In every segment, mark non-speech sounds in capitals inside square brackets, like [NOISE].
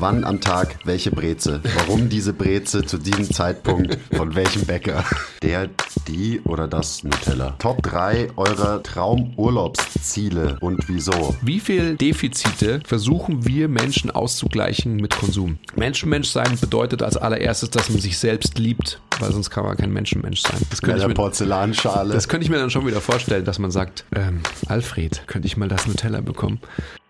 Wann am Tag welche Breze? Warum diese Breze zu diesem Zeitpunkt von welchem Bäcker? Der, die oder das Nutella? Top 3 eurer Traumurlaubsziele und wieso? Wie viel Defizite versuchen wir Menschen auszugleichen mit Konsum? Menschenmensch sein bedeutet als allererstes, dass man sich selbst liebt, weil sonst kann man kein Menschenmensch sein. Das könnte, ich mir, Porzellanschale. das könnte ich mir dann schon wieder vorstellen, dass man sagt, ähm, Alfred, könnte ich mal das Nutella bekommen?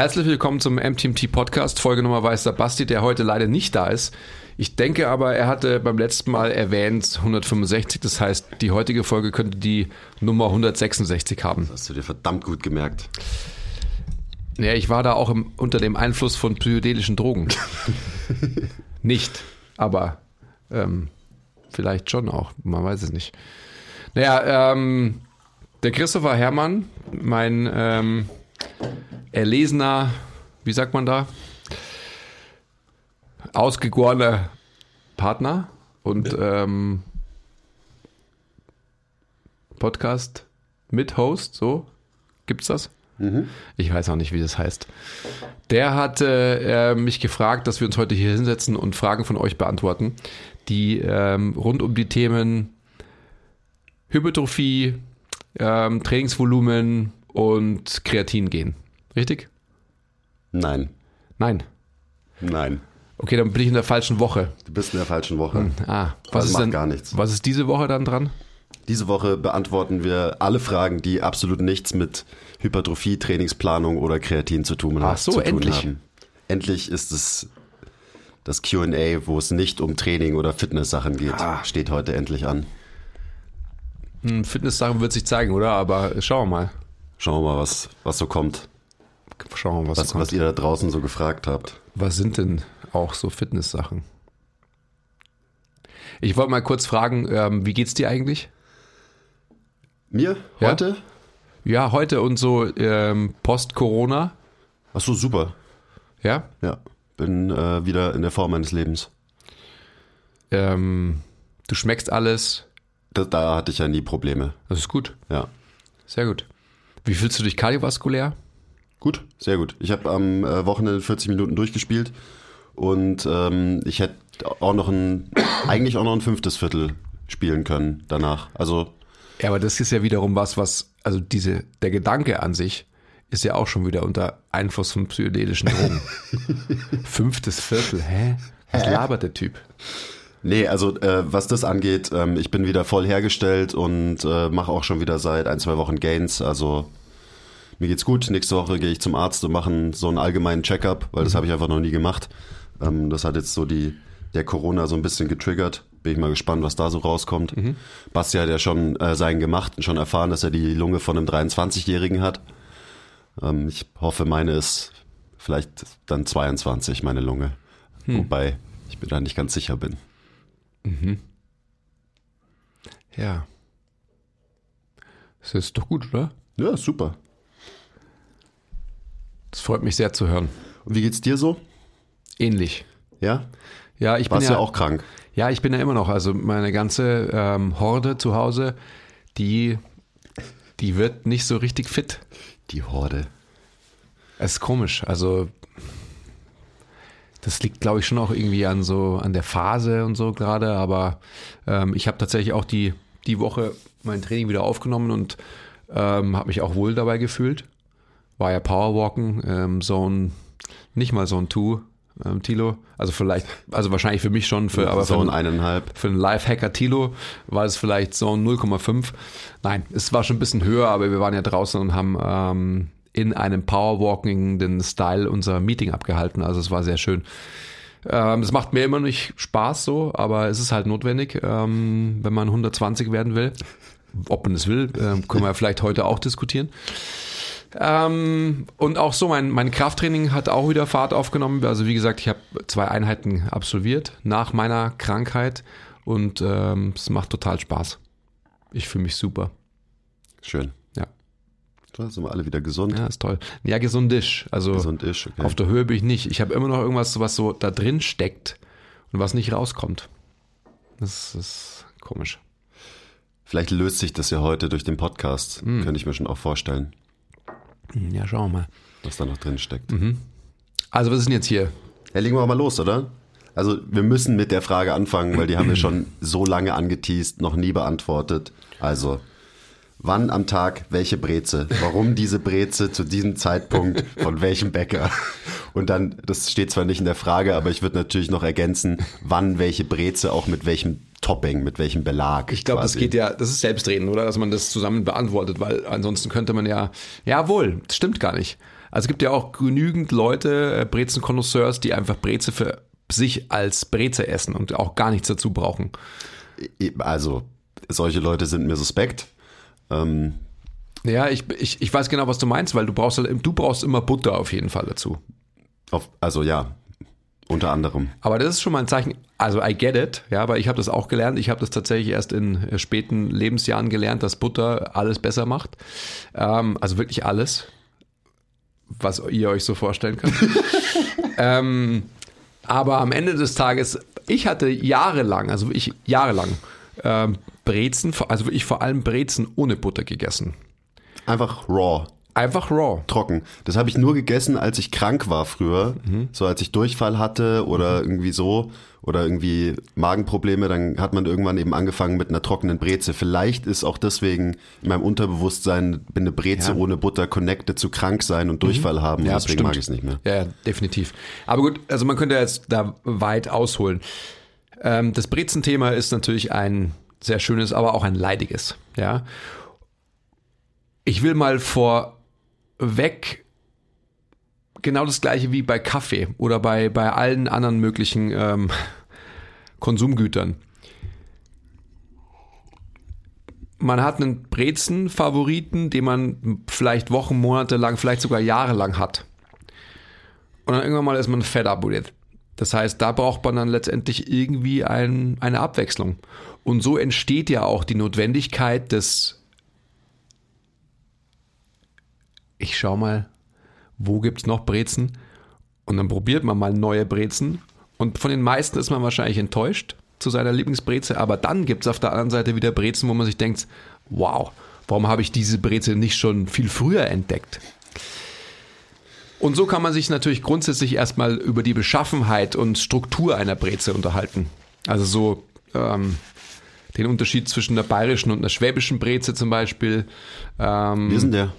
Herzlich willkommen zum MTMT Podcast. Folge Nummer weiß der Basti, der heute leider nicht da ist. Ich denke aber, er hatte beim letzten Mal erwähnt 165. Das heißt, die heutige Folge könnte die Nummer 166 haben. Hast du dir verdammt gut gemerkt. Ja, ich war da auch im, unter dem Einfluss von psychedelischen Drogen. [LAUGHS] nicht, aber ähm, vielleicht schon auch. Man weiß es nicht. Naja, ähm, der Christopher Herrmann, mein ähm, erlesener, wie sagt man da? Ausgegorener Partner und ähm, Podcast mit Host, so gibt's das? Ich weiß auch nicht, wie das heißt. Der hat äh, mich gefragt, dass wir uns heute hier hinsetzen und Fragen von euch beantworten, die ähm, rund um die Themen Hypertrophie, ähm, Trainingsvolumen und Kreatin gehen. Richtig? Nein, Nein. nein. Okay, dann bin ich in der falschen Woche. Du bist in der falschen Woche. Ah, Das was ist denn gar nichts. Was ist diese Woche dann dran? Diese Woche beantworten wir alle Fragen, die absolut nichts mit Hypertrophie, Trainingsplanung oder Kreatin zu tun, Ach so, endlich. haben. Endlich ist es das Q&A, wo es nicht um Training oder Fitness-Sachen geht. Ah. Steht heute endlich an. Hm, Fitness-Sachen wird sich zeigen, oder? Aber schauen wir mal. Schauen wir mal, was, was so kommt. Schauen wir mal, was, Was, kommt. was ihr da draußen so gefragt habt. Was sind denn auch so Fitness-Sachen? Ich wollte mal kurz fragen, ähm, wie geht's dir eigentlich? Mir? Ja? Heute? Ja, heute und so ähm, Post-Corona. Ach so, super. Ja. Ja, bin äh, wieder in der Form meines Lebens. Ähm, du schmeckst alles. Da, da hatte ich ja nie Probleme. Das ist gut. Ja. Sehr gut. Wie fühlst du dich kardiovaskulär? Gut, sehr gut. Ich habe am äh, Wochenende 40 Minuten durchgespielt und ähm, ich hätte auch noch ein, eigentlich auch noch ein fünftes Viertel spielen können danach. Also Ja, aber das ist ja wiederum was, was, also diese, der Gedanke an sich ist ja auch schon wieder unter Einfluss von psychedelischen Drogen. [LAUGHS] Fünftes Viertel, hä? Was labert der Typ? Nee, also äh, was das angeht, ähm, ich bin wieder voll hergestellt und äh, mache auch schon wieder seit ein, zwei Wochen Gains. Also mir geht's gut. Nächste Woche gehe ich zum Arzt und mache so einen allgemeinen Checkup, weil das habe ich einfach noch nie gemacht. Ähm, das hat jetzt so die der Corona so ein bisschen getriggert. Bin ich mal gespannt, was da so rauskommt. Basti hat ja schon äh, seinen gemacht und schon erfahren, dass er die Lunge von einem 23-Jährigen hat. Ähm, ich hoffe, meine ist vielleicht dann 22, meine Lunge. Wobei ich mir da nicht ganz sicher bin. Ja. Das ist doch gut, oder? Ja, super. Das freut mich sehr zu hören. Und wie geht's dir so? Ähnlich. Ja? Ja, ich bin Warst ja, ja auch krank. Ja, ich bin ja immer noch. Also meine ganze ähm, Horde zu Hause, die, die wird nicht so richtig fit. Die Horde. Es ist komisch. Also das liegt, glaube ich, schon auch irgendwie an so an der Phase und so gerade. Aber ähm, ich habe tatsächlich auch die die Woche mein Training wieder aufgenommen und ähm, habe mich auch wohl dabei gefühlt. War ja Powerwalken, ähm, Zone, nicht mal Zone 2, ähm, Tilo. Also vielleicht, also wahrscheinlich für mich schon, für, aber so für, ein eineinhalb. für einen Live-Hacker Tilo war es vielleicht so 0,5. Nein, es war schon ein bisschen höher, aber wir waren ja draußen und haben ähm, in einem Powerwalking den Style unser Meeting abgehalten. Also es war sehr schön. Ähm, es macht mir immer nicht Spaß so, aber es ist halt notwendig, ähm, wenn man 120 werden will. Ob man es will, ähm, können wir vielleicht heute auch diskutieren. Ähm, und auch so, mein, mein Krafttraining hat auch wieder Fahrt aufgenommen. Also wie gesagt, ich habe zwei Einheiten absolviert nach meiner Krankheit und ähm, es macht total Spaß. Ich fühle mich super. Schön. Da sind wir alle wieder gesund. Ja, ist toll. Ja, gesundisch. Also Gesund ist, okay. auf der Höhe bin ich nicht. Ich habe immer noch irgendwas, was so da drin steckt und was nicht rauskommt. Das ist komisch. Vielleicht löst sich das ja heute durch den Podcast. Hm. Könnte ich mir schon auch vorstellen, Hm, Ja, schauen wir mal. was da noch drin steckt. Mhm. Also was ist denn jetzt hier? Ja, legen wir mal los, oder? Also wir müssen mit der Frage anfangen, weil die haben wir schon [CLEARS THROAT] so lange angeteased, noch nie beantwortet. Also, wann am Tag welche Breze? Warum diese Breze zu diesem Zeitpunkt von welchem Bäcker? Und dann, das steht zwar nicht in der Frage, aber ich würde natürlich noch ergänzen, wann welche Breze auch mit welchem Topping, mit welchem Belag. Ich glaube, das geht ja, das ist Selbstreden, oder? Dass man das zusammen beantwortet, weil ansonsten könnte man ja, jawohl, das stimmt gar nicht. Also es gibt ja auch genügend Leute, äh, Brezen-Connoisseurs, die einfach Breze für sich als Breze essen und auch gar nichts dazu brauchen. Also, solche Leute sind mir suspekt. Ähm, Ja, ich, ich, ich weiß genau, was du meinst, weil du brauchst, halt- du brauchst immer Butter auf jeden Fall dazu. auf, also ja, unter anderem. Aber das ist schon mal ein Zeichen, also I get it, ja, aber ich habe das auch gelernt. Ich habe das tatsächlich erst in äh, späten Lebensjahren gelernt, dass Butter alles besser macht. Ähm, also wirklich alles, was ihr euch so vorstellen könnt. [LAUGHS] ähm, aber am Ende des Tages, ich hatte jahrelang, also wirklich jahrelang, ähm, Brezen, also wirklich vor allem Brezen ohne Butter gegessen. Einfach raw. Einfach raw. trocken. Das habe ich nur gegessen, als ich krank war früher. So als ich Durchfall hatte oder irgendwie so oder irgendwie Magenprobleme, dann hat man irgendwann eben angefangen mit einer trockenen Breze. Vielleicht ist auch deswegen in meinem Unterbewusstsein bin eine Breze Ja. ohne Butter connected zu krank sein und Durchfall haben. Ja, deswegen bestimmt. mag ich es nicht mehr. Ja, ja, definitiv. Aber gut, also man könnte jetzt da weit ausholen. Ähm, das Brezen-Thema ist natürlich ein sehr schönes, aber auch ein leidiges. Ja. Ich will mal vorweg genau das gleiche wie bei Kaffee oder bei, bei allen anderen möglichen ähm, Konsumgütern. Man hat einen Brezen-Favoriten, den man vielleicht Wochen, Monate lang, vielleicht sogar jahrelang hat. Und dann irgendwann mal ist man fed up with it. Das heißt, da braucht man dann letztendlich irgendwie ein, eine Abwechslung. Und so entsteht ja auch die Notwendigkeit des, ich schau mal, wo gibt's noch Brezen? Und dann probiert man mal neue Brezen. Und von den meisten ist man wahrscheinlich enttäuscht zu seiner Lieblingsbreze. Aber dann gibt's auf der anderen Seite wieder Brezen, wo man sich denkt, wow, warum habe ich diese Breze nicht schon viel früher entdeckt? Und so kann man sich natürlich grundsätzlich erstmal über die Beschaffenheit und Struktur einer Breze unterhalten. Also so ähm, den Unterschied zwischen der bayerischen und einer schwäbischen Breze zum Beispiel. Ähm, Wie ist denn der?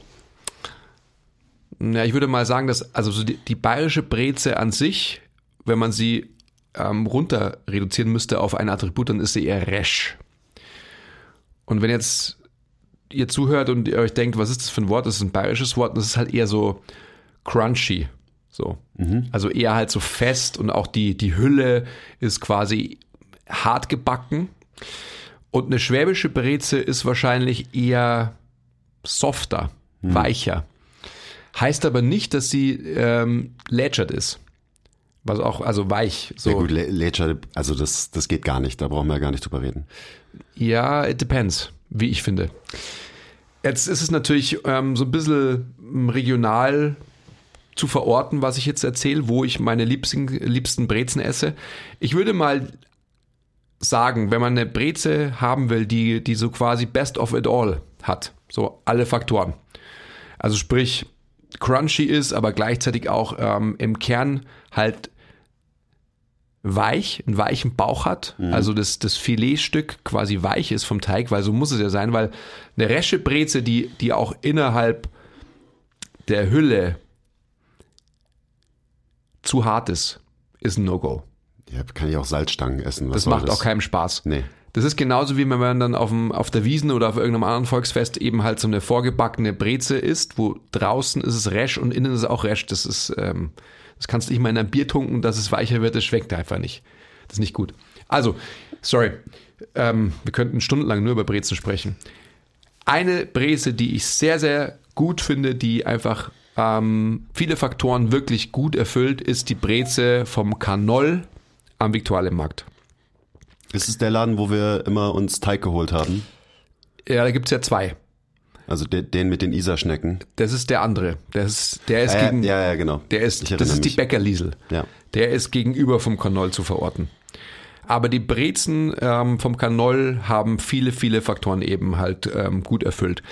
ja, ich würde mal sagen, dass also so die, die bayerische Breze an sich, wenn man sie ähm, runter reduzieren müsste auf ein Attribut, dann ist sie eher resch. Und wenn jetzt ihr zuhört und ihr euch denkt, was ist das für ein Wort? Das ist ein bayerisches Wort, und das ist halt eher so crunchy. So. Also eher halt so fest und auch die, die Hülle ist quasi hart gebacken. Und eine schwäbische Breze ist wahrscheinlich eher softer, weicher. Heißt aber nicht, dass sie ähm, lätschert ist. Was auch, also weich. So. Ja gut, Lecher, also das, das geht gar nicht, da brauchen wir gar nicht drüber reden. Ja, it depends, wie ich finde. Jetzt ist es natürlich ähm, so ein bisschen ähm, regional zu verorten, was ich jetzt erzähle, wo ich meine liebsten, liebsten Brezen esse. Ich würde mal sagen, wenn man eine Breze haben will, die, die so quasi best of it all hat, so alle Faktoren. Also sprich, crunchy ist, aber gleichzeitig auch ähm, im Kern halt weich, einen weichen Bauch hat, also das, das Filetstück quasi weich ist vom Teig, weil so muss es ja sein, weil eine resche Breze, die, die auch innerhalb der Hülle zu hart ist, ist ein No-Go. Ja, kann ich auch Salzstangen essen. Was Das macht auch keinem Spaß. Nee. Das ist genauso wie wenn man dann auf, dem, auf der Wiesen oder auf irgendeinem anderen Volksfest eben halt so eine vorgebackene Breze isst, wo draußen ist es resch und innen ist es auch resch. Das ist, ähm, Das kannst du nicht mal in ein Bier tunken, dass es weicher wird, das schmeckt einfach nicht. Das ist nicht gut. Also, sorry, ähm, wir könnten stundenlang nur über Brezen sprechen. Eine Breze, die ich sehr, sehr gut finde, die einfach ähm, viele Faktoren wirklich gut erfüllt, ist die Breze vom Kanol am Viktualienmarkt. Ist es der Laden, wo wir immer uns Teig geholt haben? Ja, da gibt es ja zwei. Also den, den mit den Isarschnecken. Das ist der andere. Das ist, der ist ja, gegen. ja, ja, genau. Der ist, das ist die mich. Bäckerliesel. Ja. Der ist gegenüber vom Kanol zu verorten. Aber die Brezen ähm, vom Kanol haben viele, viele Faktoren eben halt ähm, gut erfüllt.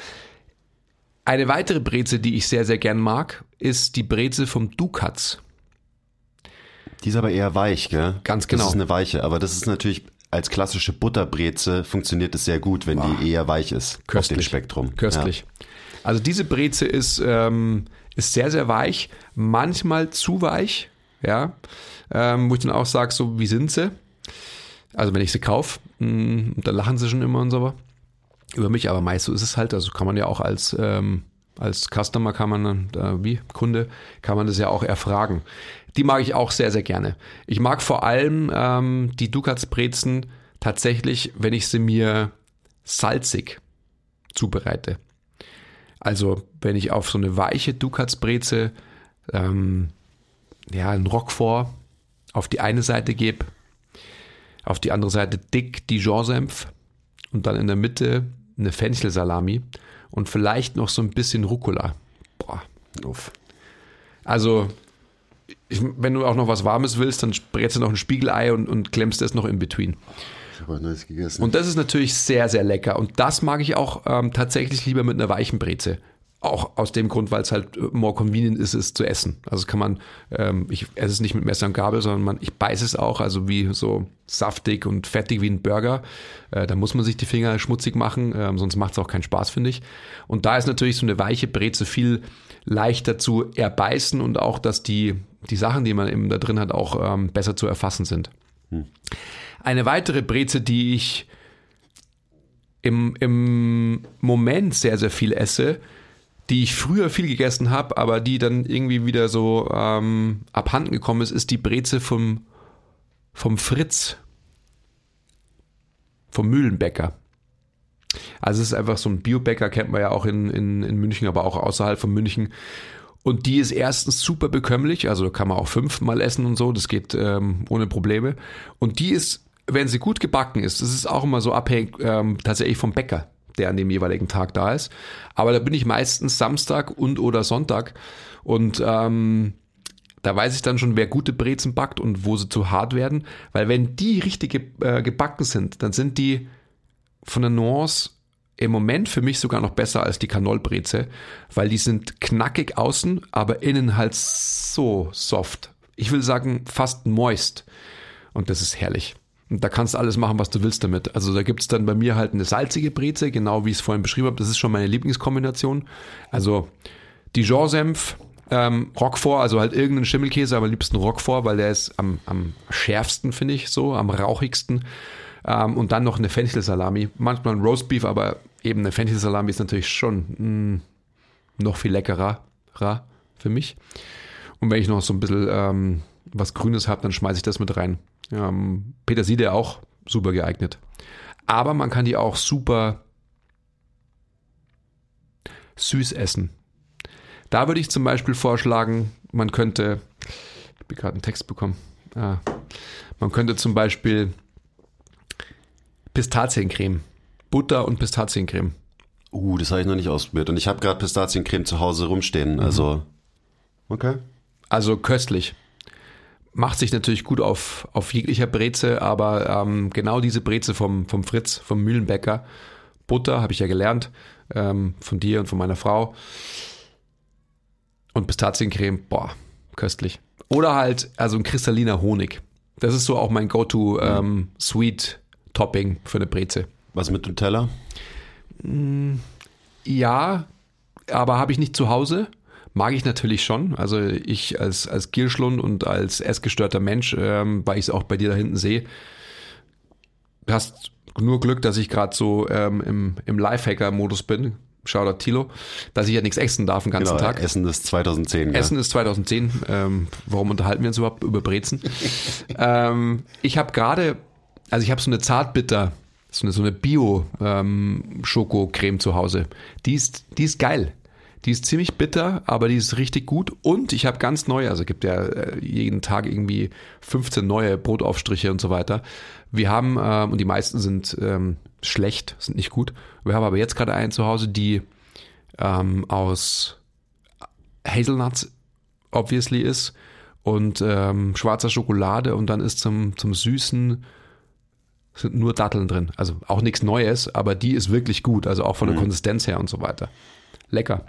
Eine weitere Breze, die ich sehr, sehr gern mag, ist die Breze vom Dukatz. Die ist aber eher weich, gell? Ganz genau. Das ist eine weiche, aber das ist natürlich als klassische Butterbreze funktioniert es sehr gut, wenn die eher weich ist auf dem Köstlich. Spektrum. Köstlich. Also diese Breze ist, ähm, ist sehr, sehr weich, manchmal zu weich, ja, ähm, wo ich dann auch sage, so wie sind sie? Also wenn ich sie kaufe, mh, dann lachen sie schon immer und so über mich, aber meist so ist es halt, also kann man ja auch als, ähm, als Customer kann man, äh, wie Kunde, kann man das ja auch erfragen. Die mag ich auch sehr, sehr gerne. Ich mag vor allem ähm, die Dukatsbrezen tatsächlich, wenn ich sie mir salzig zubereite. Also wenn ich auf so eine weiche Dukatsbreze ähm, ja, einen Roquefort auf die eine Seite gebe, auf die andere Seite dick Dijon-Senf und dann in der Mitte eine Fenchelsalami und vielleicht noch so ein bisschen Rucola. Boah. Uff. Also, ich, wenn du auch noch was Warmes willst, dann brätst du noch ein Spiegelei und, und klemmst das noch in between. Ich habe neues gegessen. Und das ist natürlich sehr, sehr lecker. Und das mag ich auch ähm, tatsächlich lieber mit einer weichen Breze. Auch aus dem Grund, weil es halt äh, more convenient ist, es zu essen. Also kann man, ähm, ich esse es nicht mit Messer und Gabel, sondern man, ich beiße es auch, also wie so saftig und fettig wie ein Burger. Äh, da muss man sich die Finger schmutzig machen, ähm, sonst macht es auch keinen Spaß, finde ich. Und da ist natürlich so eine weiche Breze viel leichter zu erbeißen und auch, dass die, die Sachen, die man eben da drin hat, auch ähm, besser zu erfassen sind. Eine weitere Breze, die ich im, im Moment sehr, sehr viel esse, die ich früher viel gegessen habe, aber die dann irgendwie wieder so ähm, abhanden gekommen ist, ist die Breze vom, vom Fritz, vom Mühlenbäcker. Also es ist einfach so ein Biobäcker, kennt man ja auch in, in, in München, aber auch außerhalb von München. Und die ist erstens super bekömmlich, also kann man auch fünfmal essen und so, das geht ähm, ohne Probleme. Und die ist, wenn sie gut gebacken ist, das ist auch immer so abhängig ähm, tatsächlich vom Bäcker, der an dem jeweiligen Tag da ist. Aber da bin ich meistens Samstag und oder Sonntag und ähm, da weiß ich dann schon, wer gute Brezen backt und wo sie zu hart werden, weil wenn die richtig ge äh, gebacken sind, dann sind die von der Nuance im Moment für mich sogar noch besser als die Kanolbreze, weil die sind knackig außen, aber innen halt so soft. Ich will sagen, fast moist. Und das ist herrlich. Und da kannst du alles machen, was du willst damit. Also da gibt's dann bei mir halt eine salzige Breze, genau wie ich es vorhin beschrieben habe. Das ist schon meine Lieblingskombination. Also Dijon-Senf, ähm, Roquefort, also halt irgendeinen Schimmelkäse, aber liebsten Roquefort, weil der ist am, am schärfsten, finde ich, so, am rauchigsten. Ähm, und dann noch eine Fenchelsalami. Manchmal ein Roastbeef, aber eben eine Fenchelsalami ist natürlich schon mh, noch viel leckerer für mich. Und wenn ich noch so ein bisschen ähm, was Grünes habe, dann schmeiße ich das mit rein. Ähm, Petersilie auch super geeignet. Aber man kann die auch super süß essen. Da würde ich zum Beispiel vorschlagen, man könnte, ich habe gerade einen Text bekommen, ah, man könnte zum Beispiel Pistaziencreme, Butter und Pistaziencreme. Uh, das habe ich noch nicht ausprobiert. Und ich habe gerade Pistaziencreme zu Hause rumstehen. Mhm. Also, okay. Also köstlich. Macht sich natürlich gut auf, auf jeglicher Breze, aber ähm, genau diese Breze vom, vom Fritz, vom Mühlenbäcker, Butter, habe ich ja gelernt, ähm, von dir und von meiner Frau. Und Pistaziencreme, boah, köstlich. Oder halt, also ein kristalliner Honig. Das ist so auch mein Go-To ähm, Topping für eine Breze. Was mit Nutella? Ja, aber habe ich nicht zu Hause. Mag ich natürlich schon. Also ich als, als Gierschlund und als essgestörter Mensch, ähm, weil ich es auch bei dir da hinten sehe, hast nur Glück, dass ich gerade so ähm, im, im Lifehacker-Modus bin. Shoutout Tilo, dass ich ja nichts essen darf den ganzen Genau, Tag. Essen ist 2010. Essen ist 2010. Ähm, warum unterhalten wir uns überhaupt über Brezen? [LAUGHS] ähm, ich habe gerade, also ich habe so eine Zartbitter, so eine, so eine Bio-Schoko-Creme zu Hause. Die ist, die ist geil. Die ist ziemlich bitter, aber die ist richtig gut. Und ich habe ganz neue, also gibt ja äh, jeden Tag irgendwie 15 neue Brotaufstriche und so weiter. Wir haben, ähm, und die meisten sind ähm, schlecht, sind nicht gut. Wir haben aber jetzt gerade einen zu Hause, die ähm, aus Hazelnuts obviously ist und ähm, schwarzer Schokolade und dann ist zum, zum Süßen sind nur Datteln drin. Also auch nichts Neues, aber die ist wirklich gut, also auch von der Konsistenz her und so weiter. Lecker.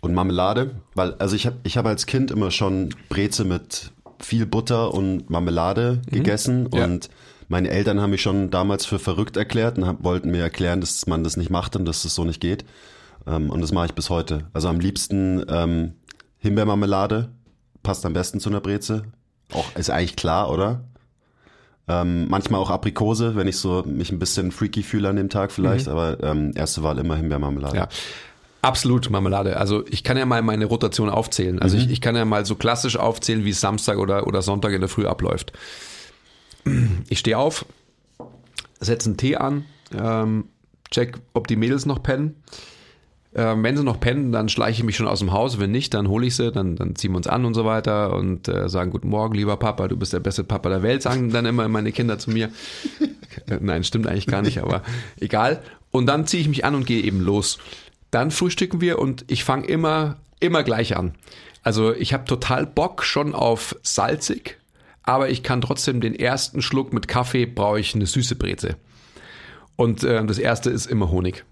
Und Marmelade, weil, also ich habe ich hab als Kind immer schon Breze mit viel Butter und Marmelade gegessen Ja. und meine Eltern haben mich schon damals für verrückt erklärt und hab, wollten mir erklären, dass man das nicht macht und dass das so nicht geht. Ähm, und das mache ich bis heute. Also am liebsten ähm, Himbeermarmelade, passt am besten zu einer Breze. Auch ist eigentlich klar, oder? Ähm, manchmal auch Aprikose, wenn ich so mich ein bisschen freaky fühle an dem Tag vielleicht, aber ähm, erste Wahl immer Himbeermarmelade. Ja. Absolut Marmelade. Also ich kann ja mal meine Rotation aufzählen. Also ich, ich kann ja mal so klassisch aufzählen, wie es Samstag oder, oder Sonntag in der Früh abläuft. Ich stehe auf, setze einen Tee an, ähm, check, ob die Mädels noch pennen. Ähm, wenn sie noch pennen, dann schleiche ich mich schon aus dem Haus. Wenn nicht, dann hole ich sie, dann, dann ziehen wir uns an und so weiter und äh, sagen, guten Morgen, lieber Papa, du bist der beste Papa der Welt, sagen dann immer meine Kinder zu mir. Äh, Nein, stimmt eigentlich gar nicht, aber egal. Und dann ziehe ich mich an und gehe eben los. Dann frühstücken wir und ich fange immer, immer gleich an. Also ich habe total Bock schon auf salzig, aber ich kann trotzdem den ersten Schluck mit Kaffee brauche ich eine süße Breze. Und äh, das erste ist immer Honig.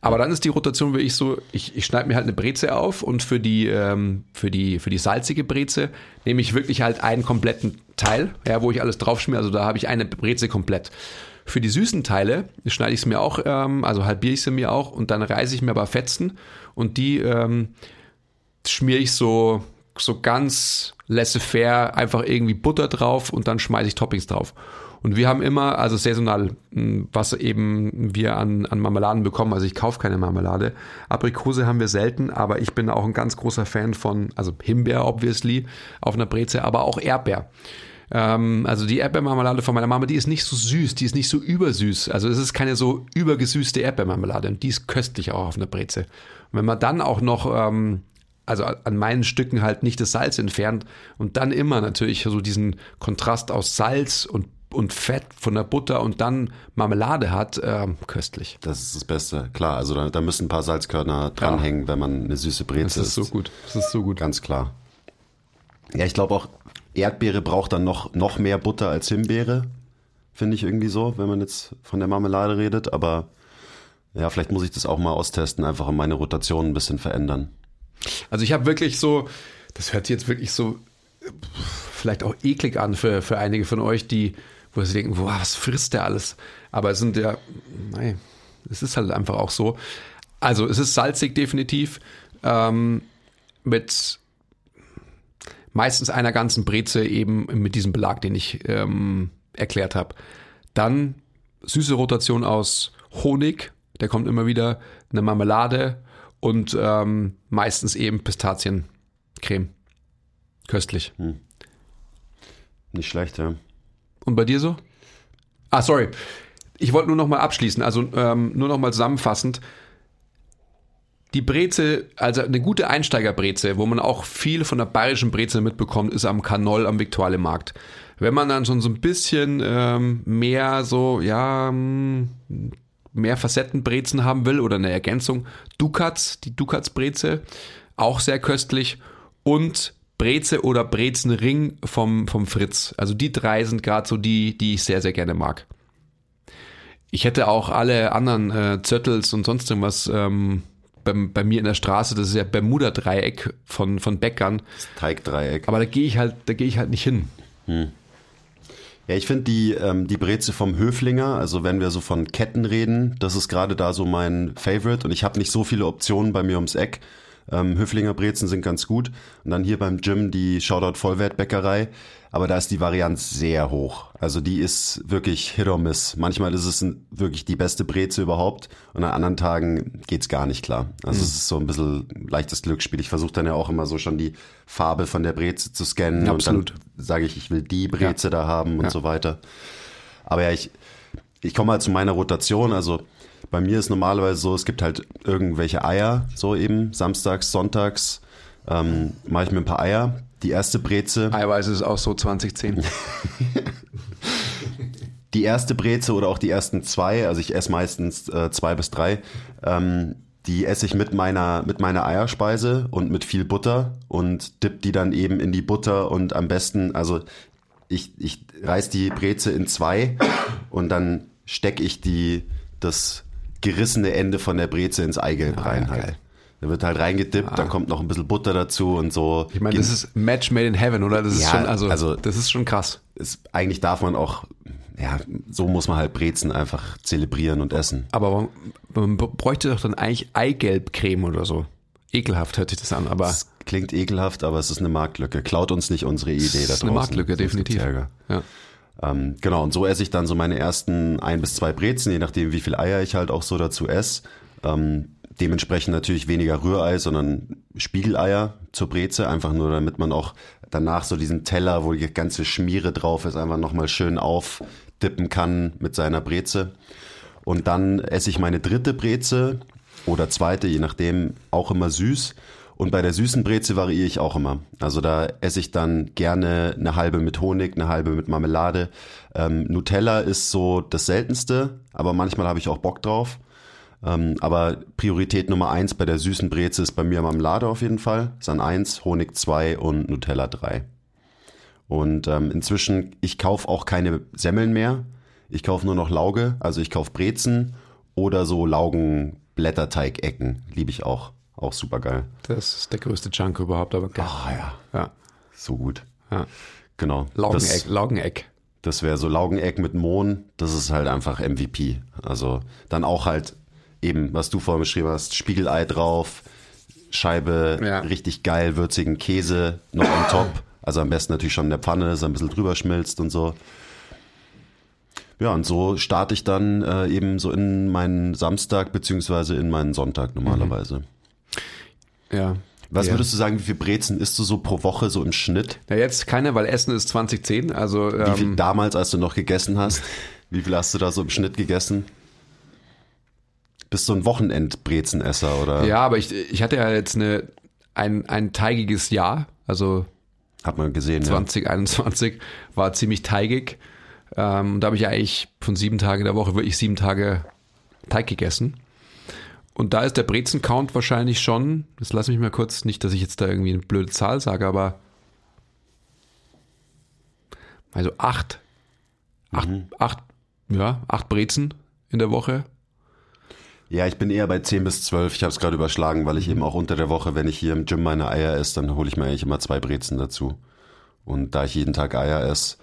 Aber dann ist die Rotation wirklich so, ich, ich schneide mir halt eine Breze auf und für die, ähm, für die, für die salzige Breze nehme ich wirklich halt einen kompletten Teil, ja, wo ich alles draufschmiere. Also da habe ich eine Breze komplett. Für die süßen Teile schneide ich es mir auch, ähm, also halbiere ich sie mir auch und dann reiße ich mir aber Fetzen und die ähm, schmiere ich so, so ganz laissez-faire einfach irgendwie Butter drauf und dann schmeiße ich Toppings drauf. Und wir haben immer, also saisonal, mh, was eben wir an, an Marmeladen bekommen. Also ich kaufe keine Marmelade. Aprikose haben wir selten, aber ich bin auch ein ganz großer Fan von, also Himbeer obviously auf einer Breze, aber auch Erdbeer. Ähm, also die Erdbeermarmelade von meiner Mama, die ist nicht so süß, die ist nicht so übersüß. Also es ist keine so übergesüßte Erdbeermarmelade und die ist köstlich auch auf einer Breze. Und wenn man dann auch noch ähm, also an meinen Stücken halt nicht das Salz entfernt und dann immer natürlich so diesen Kontrast aus Salz und, und Fett von der Butter und dann Marmelade hat, ähm, köstlich. Das ist das Beste, klar. Also da, da müssen ein paar Salzkörner dranhängen, wenn man eine süße Breze Das ist so gut. Das ist so gut. Ganz klar. Ja, ich glaube auch, Erdbeere braucht dann noch, noch mehr Butter als Himbeere. Finde ich irgendwie so, wenn man jetzt von der Marmelade redet. Aber ja, vielleicht muss ich das auch mal austesten, einfach meine Rotation ein bisschen verändern. Also ich habe wirklich so, das hört sich jetzt wirklich so vielleicht auch eklig an für, für einige von euch, die, wo sie denken, wow, was frisst der alles? Aber es sind ja, nein, es ist halt einfach auch so. Also es ist salzig definitiv, ähm, mit meistens einer ganzen Breze eben mit diesem Belag, den ich ähm, erklärt habe. Dann süße Rotation aus Honig, der kommt immer wieder, eine Marmelade und ähm, meistens eben Pistaziencreme. Köstlich. Nicht schlecht, ja. Und bei dir so? Ah, sorry. Ich wollte nur noch mal abschließen, also ähm, nur noch mal zusammenfassend. Die Breze, also eine gute Einsteigerbreze, wo man auch viel von der bayerischen Breze mitbekommt, ist am Kanol am Viktualienmarkt. Wenn man dann schon so ein bisschen ähm, mehr so, ja, mm, mehr Facettenbrezen haben will oder eine Ergänzung, Dukats, die Dukats-Breze, auch sehr köstlich und Breze oder Brezenring vom, vom Fritz. Also die drei sind gerade so die, die ich sehr, sehr gerne mag. Ich hätte auch alle anderen äh, Zöttels und sonst irgendwas ähm, bei, bei mir in der Straße, das ist ja Bermuda-Dreieck von, von Bäckern, Das Teigdreieck. aber da gehe ich halt, da gehe ich halt nicht hin. Ja, ich finde die, ähm, die Breze vom Höflinger, also wenn wir so von Ketten reden, das ist gerade da so mein Favorite und ich habe nicht so viele Optionen bei mir ums Eck. Ähm, Höflinger Brezen sind ganz gut. Und dann hier beim Gym die Shoutout Vollwertbäckerei. Aber da ist die Varianz sehr hoch. Also die ist wirklich Hit or Miss. Manchmal ist es ein, wirklich die beste Breze überhaupt und an anderen Tagen geht's gar nicht klar. Also es ist so ein bisschen leichtes Glücksspiel. Ich versuche dann ja auch immer so schon die Farbe von der Breze zu scannen Absolut. und dann sage ich, ich will die Breze da haben und Ja. so weiter. Aber ja, ich, ich komme halt zu meiner Rotation. Also bei mir ist normalerweise so, es gibt halt irgendwelche Eier, so eben samstags, sonntags ähm, mache ich mir ein paar Eier. Die erste Breze, Eiweiß ist auch so 2010. [LAUGHS] die erste Breze oder auch die ersten zwei, also ich esse meistens äh, zwei bis drei, ähm, die esse ich mit meiner, mit meiner Eierspeise und mit viel Butter und dipp die dann eben in die Butter und am besten, also ich, ich reiß die Breze in zwei und dann stecke ich die, das gerissene Ende von der Breze ins Eigelb rein ja, halt. geil. Da wird halt reingedippt, dann kommt noch ein bisschen Butter dazu und so. Ich meine, das ist Match made in heaven, oder? Das ist Ja, schon, also, also- das ist schon krass. es, eigentlich darf man auch, ja, so muss man halt Brezen einfach zelebrieren und essen. Aber man, man bräuchte doch dann eigentlich Eigelbcreme oder so. Ekelhaft hört sich das an, aber Das klingt ekelhaft, aber es ist eine Marktlücke. Klaut uns nicht unsere Idee da das ist draußen. eine Marktlücke, definitiv. Ja. Ähm, genau, und so esse ich dann so meine ersten ein bis zwei Brezen, je nachdem, wie viel Eier ich halt auch so dazu esse. Ähm, dementsprechend natürlich weniger Rührei, sondern Spiegeleier zur Breze, einfach nur damit man auch danach so diesen Teller, wo die ganze Schmiere drauf ist, einfach nochmal schön aufdippen kann mit seiner Breze. Und dann esse ich meine dritte Breze oder zweite, je nachdem, auch immer süß. Und bei der süßen Breze variiere ich auch immer. Also da esse ich dann gerne eine halbe mit Honig, eine halbe mit Marmelade. Ähm, Nutella ist so das seltenste, aber manchmal habe ich auch Bock drauf. Ähm, aber Priorität Nummer eins bei der süßen Breze ist bei mir Marmelade auf jeden Fall. Ist an eins, Honig zwei und Nutella drei. Und ähm, inzwischen, ich kaufe auch keine Semmeln mehr. Ich kaufe nur noch Lauge. Also ich kaufe Brezen oder so Laugenblätterteigecken. Liebe ich auch. Auch super geil. Das ist der größte Chunk überhaupt, aber geil. Ah ja, Ja. so gut. ja. Genau. Laugeneck, Das, Laugeneck. das wäre so Laugeneck mit Mohn. Das ist halt einfach MVP. Also dann auch halt eben, was du vorhin beschrieben hast, Spiegelei drauf, Scheibe, Ja. richtig geil, würzigen Käse noch on top. Also am besten natürlich schon in der Pfanne, dass er ein bisschen drüber schmilzt und so. Ja, und so starte ich dann äh, eben so in meinen Samstag beziehungsweise in meinen Sonntag normalerweise. Ja. Was ja. würdest du sagen, wie viel Brezen isst du so pro Woche so im Schnitt? Na, jetzt keine, weil Essen ist 2010. Also, Wie viel ähm, damals, als du noch gegessen hast? Wie viel hast du da so im Schnitt gegessen? Bist du ein Wochenendbrezenesser oder ja, aber ich, ich hatte ja jetzt eine, ein, ein teigiges Jahr. Also hat man gesehen? 2021 war ziemlich teigig. Ähm, und da habe ich eigentlich von sieben Tagen der Woche wirklich sieben Tage Teig gegessen. Und da ist der Brezen-Count wahrscheinlich schon, das lass mich mal kurz, nicht, dass ich jetzt da irgendwie eine blöde Zahl sage, aber also acht, acht, acht, ja, acht Brezen in der Woche. Ja, ich bin eher bei 10 bis 12. Ich habe es gerade überschlagen, weil ich eben auch unter der Woche, wenn ich hier im Gym meine Eier esse, dann hole ich mir eigentlich immer zwei Brezen dazu. Und da ich jeden Tag Eier esse,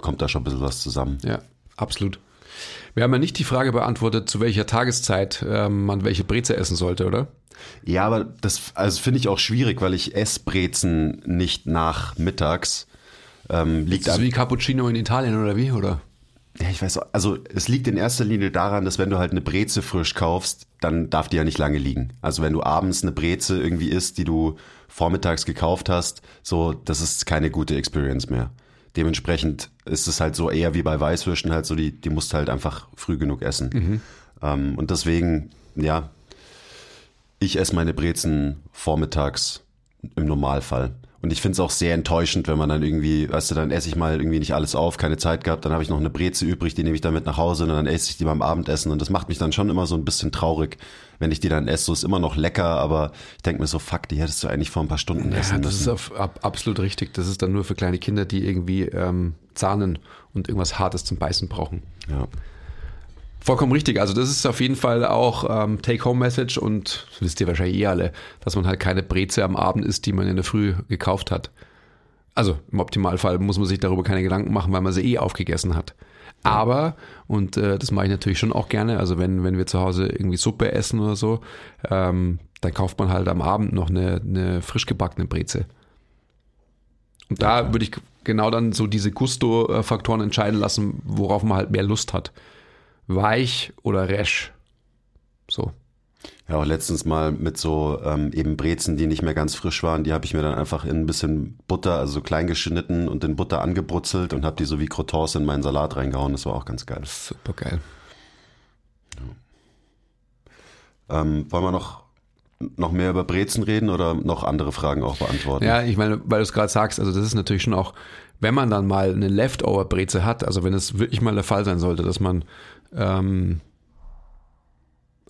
kommt da schon ein bisschen was zusammen. Ja, absolut. Wir haben ja nicht die Frage beantwortet, zu welcher Tageszeit ähm, man welche Breze essen sollte, oder? Ja, aber das also finde ich auch schwierig, weil ich esse Brezen nicht nach mittags. Ähm, liegt Das ist wie Cappuccino in Italien oder wie, oder? Ja, ich weiß, also es liegt in erster Linie daran, dass wenn du halt eine Breze frisch kaufst, dann darf die ja nicht lange liegen. Also wenn du abends eine Breze irgendwie isst, die du vormittags gekauft hast, so, das ist keine gute Experience mehr. Dementsprechend ist es halt so eher wie bei Weißwürsten halt so, die, die musst halt einfach früh genug essen. Ähm, und deswegen, ja, ich esse meine Brezen vormittags im Normalfall. Und ich finde es auch sehr enttäuschend, wenn man dann irgendwie, weißt du, dann esse ich mal irgendwie nicht alles auf, keine Zeit gehabt, dann habe ich noch eine Breze übrig, die nehme ich dann mit nach Hause und dann esse ich die beim Abendessen und das macht mich dann schon immer so ein bisschen traurig, wenn ich die dann esse. So ist immer noch lecker, aber ich denke mir so, fuck, die hättest du eigentlich vor ein paar Stunden Ja, essen das ist müssen. auf, ab, absolut richtig. Das ist dann nur für kleine Kinder, die irgendwie ähm, zahnen und irgendwas Hartes zum Beißen brauchen. Ja. Vollkommen richtig. Also das ist auf jeden Fall auch ähm, Take-Home-Message und das wisst ihr wahrscheinlich eh alle, dass man halt keine Breze am Abend isst, die man in der Früh gekauft hat. Also im Optimalfall muss man sich darüber keine Gedanken machen, weil man sie eh aufgegessen hat. Aber, und äh, das mache ich natürlich schon auch gerne, also wenn, wenn wir zu Hause irgendwie Suppe essen oder so, ähm, dann kauft man halt am Abend noch eine, eine frisch gebackene Breze. Und da würde ich genau dann so diese Gusto-Faktoren entscheiden lassen, worauf man halt mehr Lust hat. Weich oder resch. So. Ja, auch letztens mal mit so ähm, eben Brezen, die nicht mehr ganz frisch waren, die habe ich mir dann einfach in ein bisschen Butter, also so klein geschnitten und in Butter angebrutzelt und habe die so wie Croutons in meinen Salat reingehauen. Das war auch ganz geil. Super geil. Ähm, wollen wir noch, noch mehr über Brezen reden oder noch andere Fragen auch beantworten? Ja, ich meine, weil du es gerade sagst, also das ist natürlich schon auch, wenn man dann mal eine Leftover-Breze hat, also wenn es wirklich mal der Fall sein sollte, dass man ähm,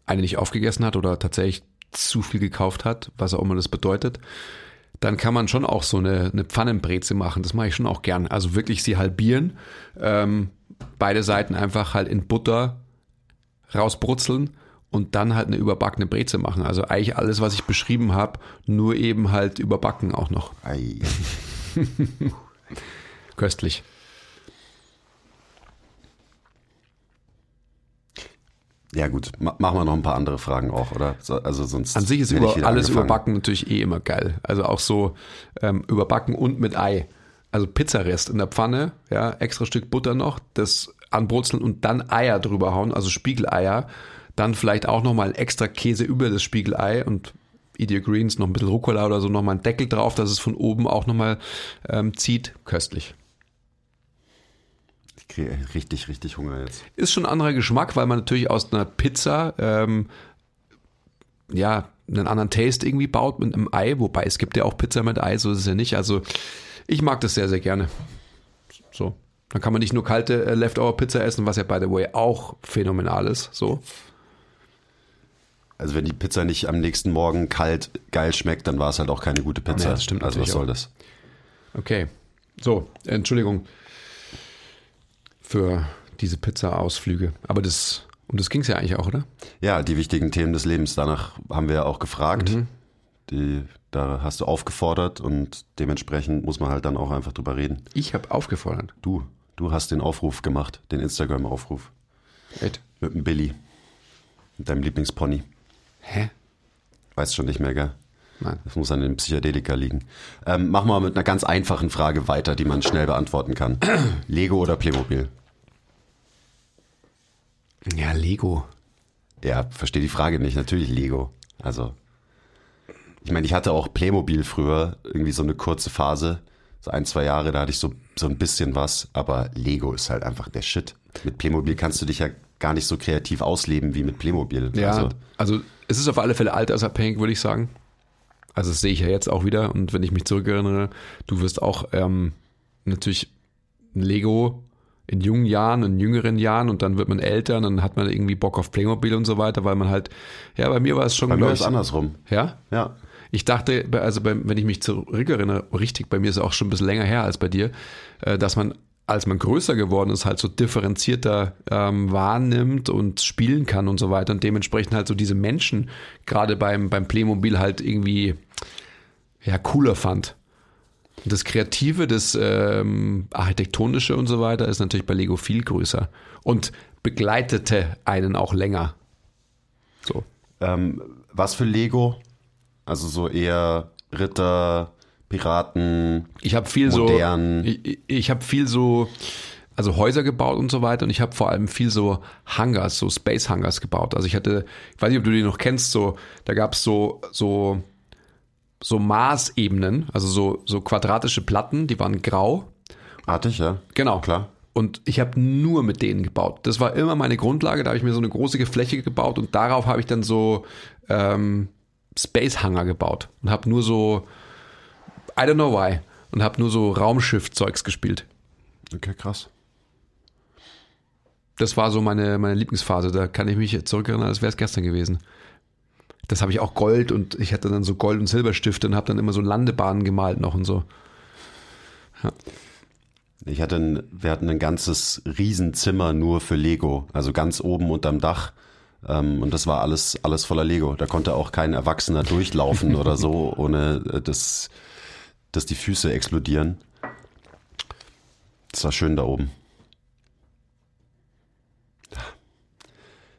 eine nicht aufgegessen hat oder tatsächlich zu viel gekauft hat, was auch immer das bedeutet, dann kann man schon auch so eine, eine Pfannenbreze machen. Das mache ich schon auch gern. Also wirklich sie halbieren, ähm, beide Seiten einfach halt in Butter rausbrutzeln und dann halt eine überbackene Breze machen. Also eigentlich alles, was ich beschrieben habe, nur eben halt überbacken auch noch. Ei. [LAUGHS] Köstlich. Ja gut, Ma machen wir noch ein paar andere Fragen auch, oder? So, also sonst An sich ist über, alles angefangen. überbacken natürlich eh immer geil. Also auch so ähm, überbacken und mit Ei. Also Pizzarest in der Pfanne, ja, extra Stück Butter noch, das anbrutzeln und dann Eier drüber hauen, also Spiegeleier. Dann vielleicht auch nochmal extra Käse über das Spiegelei und Idiot Greens, noch ein bisschen Rucola oder so, nochmal einen Deckel drauf, dass es von oben auch nochmal ähm, zieht. Köstlich. Ich kriege richtig, richtig Hunger jetzt. Ist schon ein anderer Geschmack, weil man natürlich aus einer Pizza ähm, ja einen anderen Taste irgendwie baut mit einem Ei, wobei es gibt ja auch Pizza mit Ei, so ist es ja nicht. Also ich mag das sehr, sehr gerne. So. Dann kann man nicht nur kalte äh, Leftover-Pizza essen, was ja by the way auch phänomenal ist. So. Also wenn die Pizza nicht am nächsten Morgen kalt geil schmeckt, dann war es halt auch keine gute Pizza. Ja, das stimmt also was soll auch. das? Okay. So, Entschuldigung für diese Pizza-Ausflüge. Aber das, und das ging es ja eigentlich auch, oder? Ja, die wichtigen Themen des Lebens. Danach haben wir ja auch gefragt. Mhm. Die, da hast du aufgefordert und dementsprechend muss man halt dann auch einfach drüber reden. Ich habe aufgefordert. Du, du hast den Aufruf gemacht, den Instagram-Aufruf Ed. mit dem Billy, mit deinem Lieblingspony. Hä? Weißt schon nicht mehr, gell? Nein. Das muss an den Psychedelika liegen. Ähm, mach mal mit einer ganz einfachen Frage weiter, die man schnell beantworten kann. [CLEARS THROAT] Lego oder Playmobil? Ja, Lego. Ja, verstehe die Frage nicht. Natürlich Lego. Also, ich meine, ich hatte auch Playmobil früher, irgendwie so eine kurze Phase, so ein, zwei Jahre, da hatte ich so, so ein bisschen was, aber Lego ist halt einfach der Shit. Mit Playmobil kannst du dich ja gar nicht so kreativ ausleben wie mit Playmobil. Ja, Also, also, es ist auf alle Fälle altersabhängig, würde ich sagen. Also das sehe ich ja jetzt auch wieder. Und wenn ich mich zurückerinnere, du wirst auch ähm, natürlich ein Lego in jungen Jahren, in jüngeren Jahren und dann wird man älter und dann hat man irgendwie Bock auf Playmobil und so weiter, weil man halt, ja, bei mir war es schon bei mir ist es andersrum. Ja? Ja. Ich dachte, also bei, wenn ich mich zurückerinnere, richtig, bei mir ist es auch schon ein bisschen länger her als bei dir, äh, dass man, als man größer geworden ist, halt so differenzierter ähm, wahrnimmt und spielen kann und so weiter und dementsprechend halt so diese Menschen gerade beim, beim Playmobil halt irgendwie ja cooler fand. Das Kreative, das ähm, Architektonische und so weiter ist natürlich bei Lego viel größer und begleitete einen auch länger. So. Ähm, was für Lego? Also so eher Ritter, Piraten. Ich habe viel Modern. so, ich, ich habe viel so, also Häuser gebaut und so weiter und ich habe vor allem viel so Hangars, so Space Hangars gebaut. Also ich hatte, ich weiß nicht, ob du die noch kennst, so, da gab es so, so, so Maßebenen, also so, so quadratische Platten, die waren grau. Hatte ich, ja. Genau. Klar. Und ich habe nur mit denen gebaut. Das war immer meine Grundlage. Da habe ich mir so eine große Fläche gebaut und darauf habe ich dann so ähm, Space Hangar gebaut und habe nur so, I don't know why, und habe nur so Raumschiff-Zeugs gespielt. Okay, krass. Das war so meine, meine Lieblingsphase. Da kann ich mich zurückerinnern, als wäre es gestern gewesen. Das habe ich auch Gold und ich hatte dann so Gold- und Silberstifte und habe dann immer so Landebahnen gemalt noch und so. Ich hatte ein, wir hatten ein ganzes Riesenzimmer nur für Lego, also ganz oben unterm Dach. Ähm, und das war alles, alles voller Lego. Da konnte auch kein Erwachsener durchlaufen oder so, [LAUGHS] ohne äh, dass, dass die Füße explodieren. Das war schön da oben.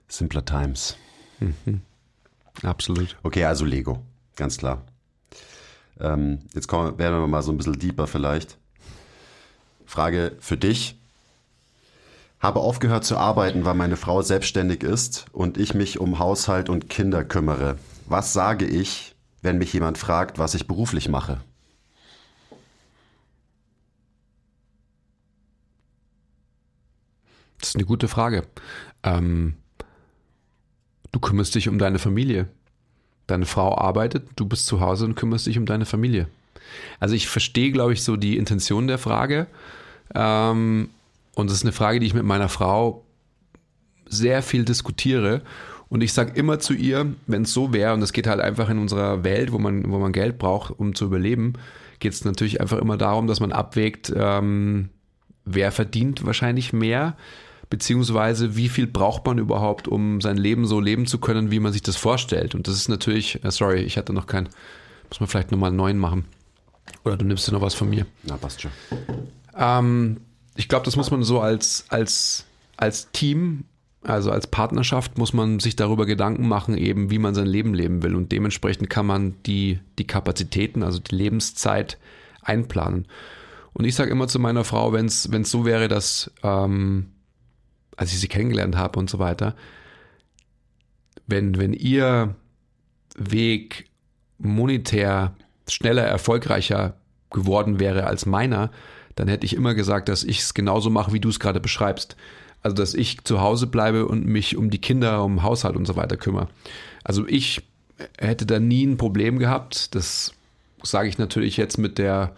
Simpler Times. Absolut. Okay, also Lego, ganz klar. Ähm, jetzt kommen, werden wir mal so ein bisschen deeper vielleicht. Frage für dich. Habe aufgehört zu arbeiten, weil meine Frau selbstständig ist und ich mich um Haushalt und Kinder kümmere. Was sage ich, wenn mich jemand fragt, was ich beruflich mache? Das ist eine gute Frage. Ähm, du kümmerst dich um deine Familie. Deine Frau arbeitet, du bist zu Hause und kümmerst dich um deine Familie. Also ich verstehe, glaube ich, so die Intention der Frage. Ähm, und das ist eine Frage, die ich mit meiner Frau sehr viel diskutiere. Und ich sage immer zu ihr, wenn es so wäre, und es geht halt einfach in unserer Welt, wo man, wo man Geld braucht, um zu überleben, geht es natürlich einfach immer darum, dass man abwägt, ähm, wer verdient wahrscheinlich mehr beziehungsweise wie viel braucht man überhaupt, um sein Leben so leben zu können, wie man sich das vorstellt. Und das ist natürlich, äh, sorry, ich hatte noch keinen, muss man vielleicht nochmal einen neuen machen. Oder du nimmst dir noch was von mir. Na, passt schon. Ähm, ich glaube, das muss man so als, als, als Team, also als Partnerschaft, muss man sich darüber Gedanken machen, eben wie man sein Leben leben will. Und dementsprechend kann man die, die Kapazitäten, also die Lebenszeit einplanen. Und ich sage immer zu meiner Frau, wenn es so wäre, dass ähm, als ich sie kennengelernt habe und so weiter, wenn, wenn ihr Weg monetär schneller, erfolgreicher geworden wäre als meiner, dann hätte ich immer gesagt, dass ich es genauso mache, wie du es gerade beschreibst. Also, dass ich zu Hause bleibe und mich um die Kinder, um Haushalt und so weiter kümmere. Also, ich hätte da nie ein Problem gehabt. Das sage ich natürlich jetzt mit der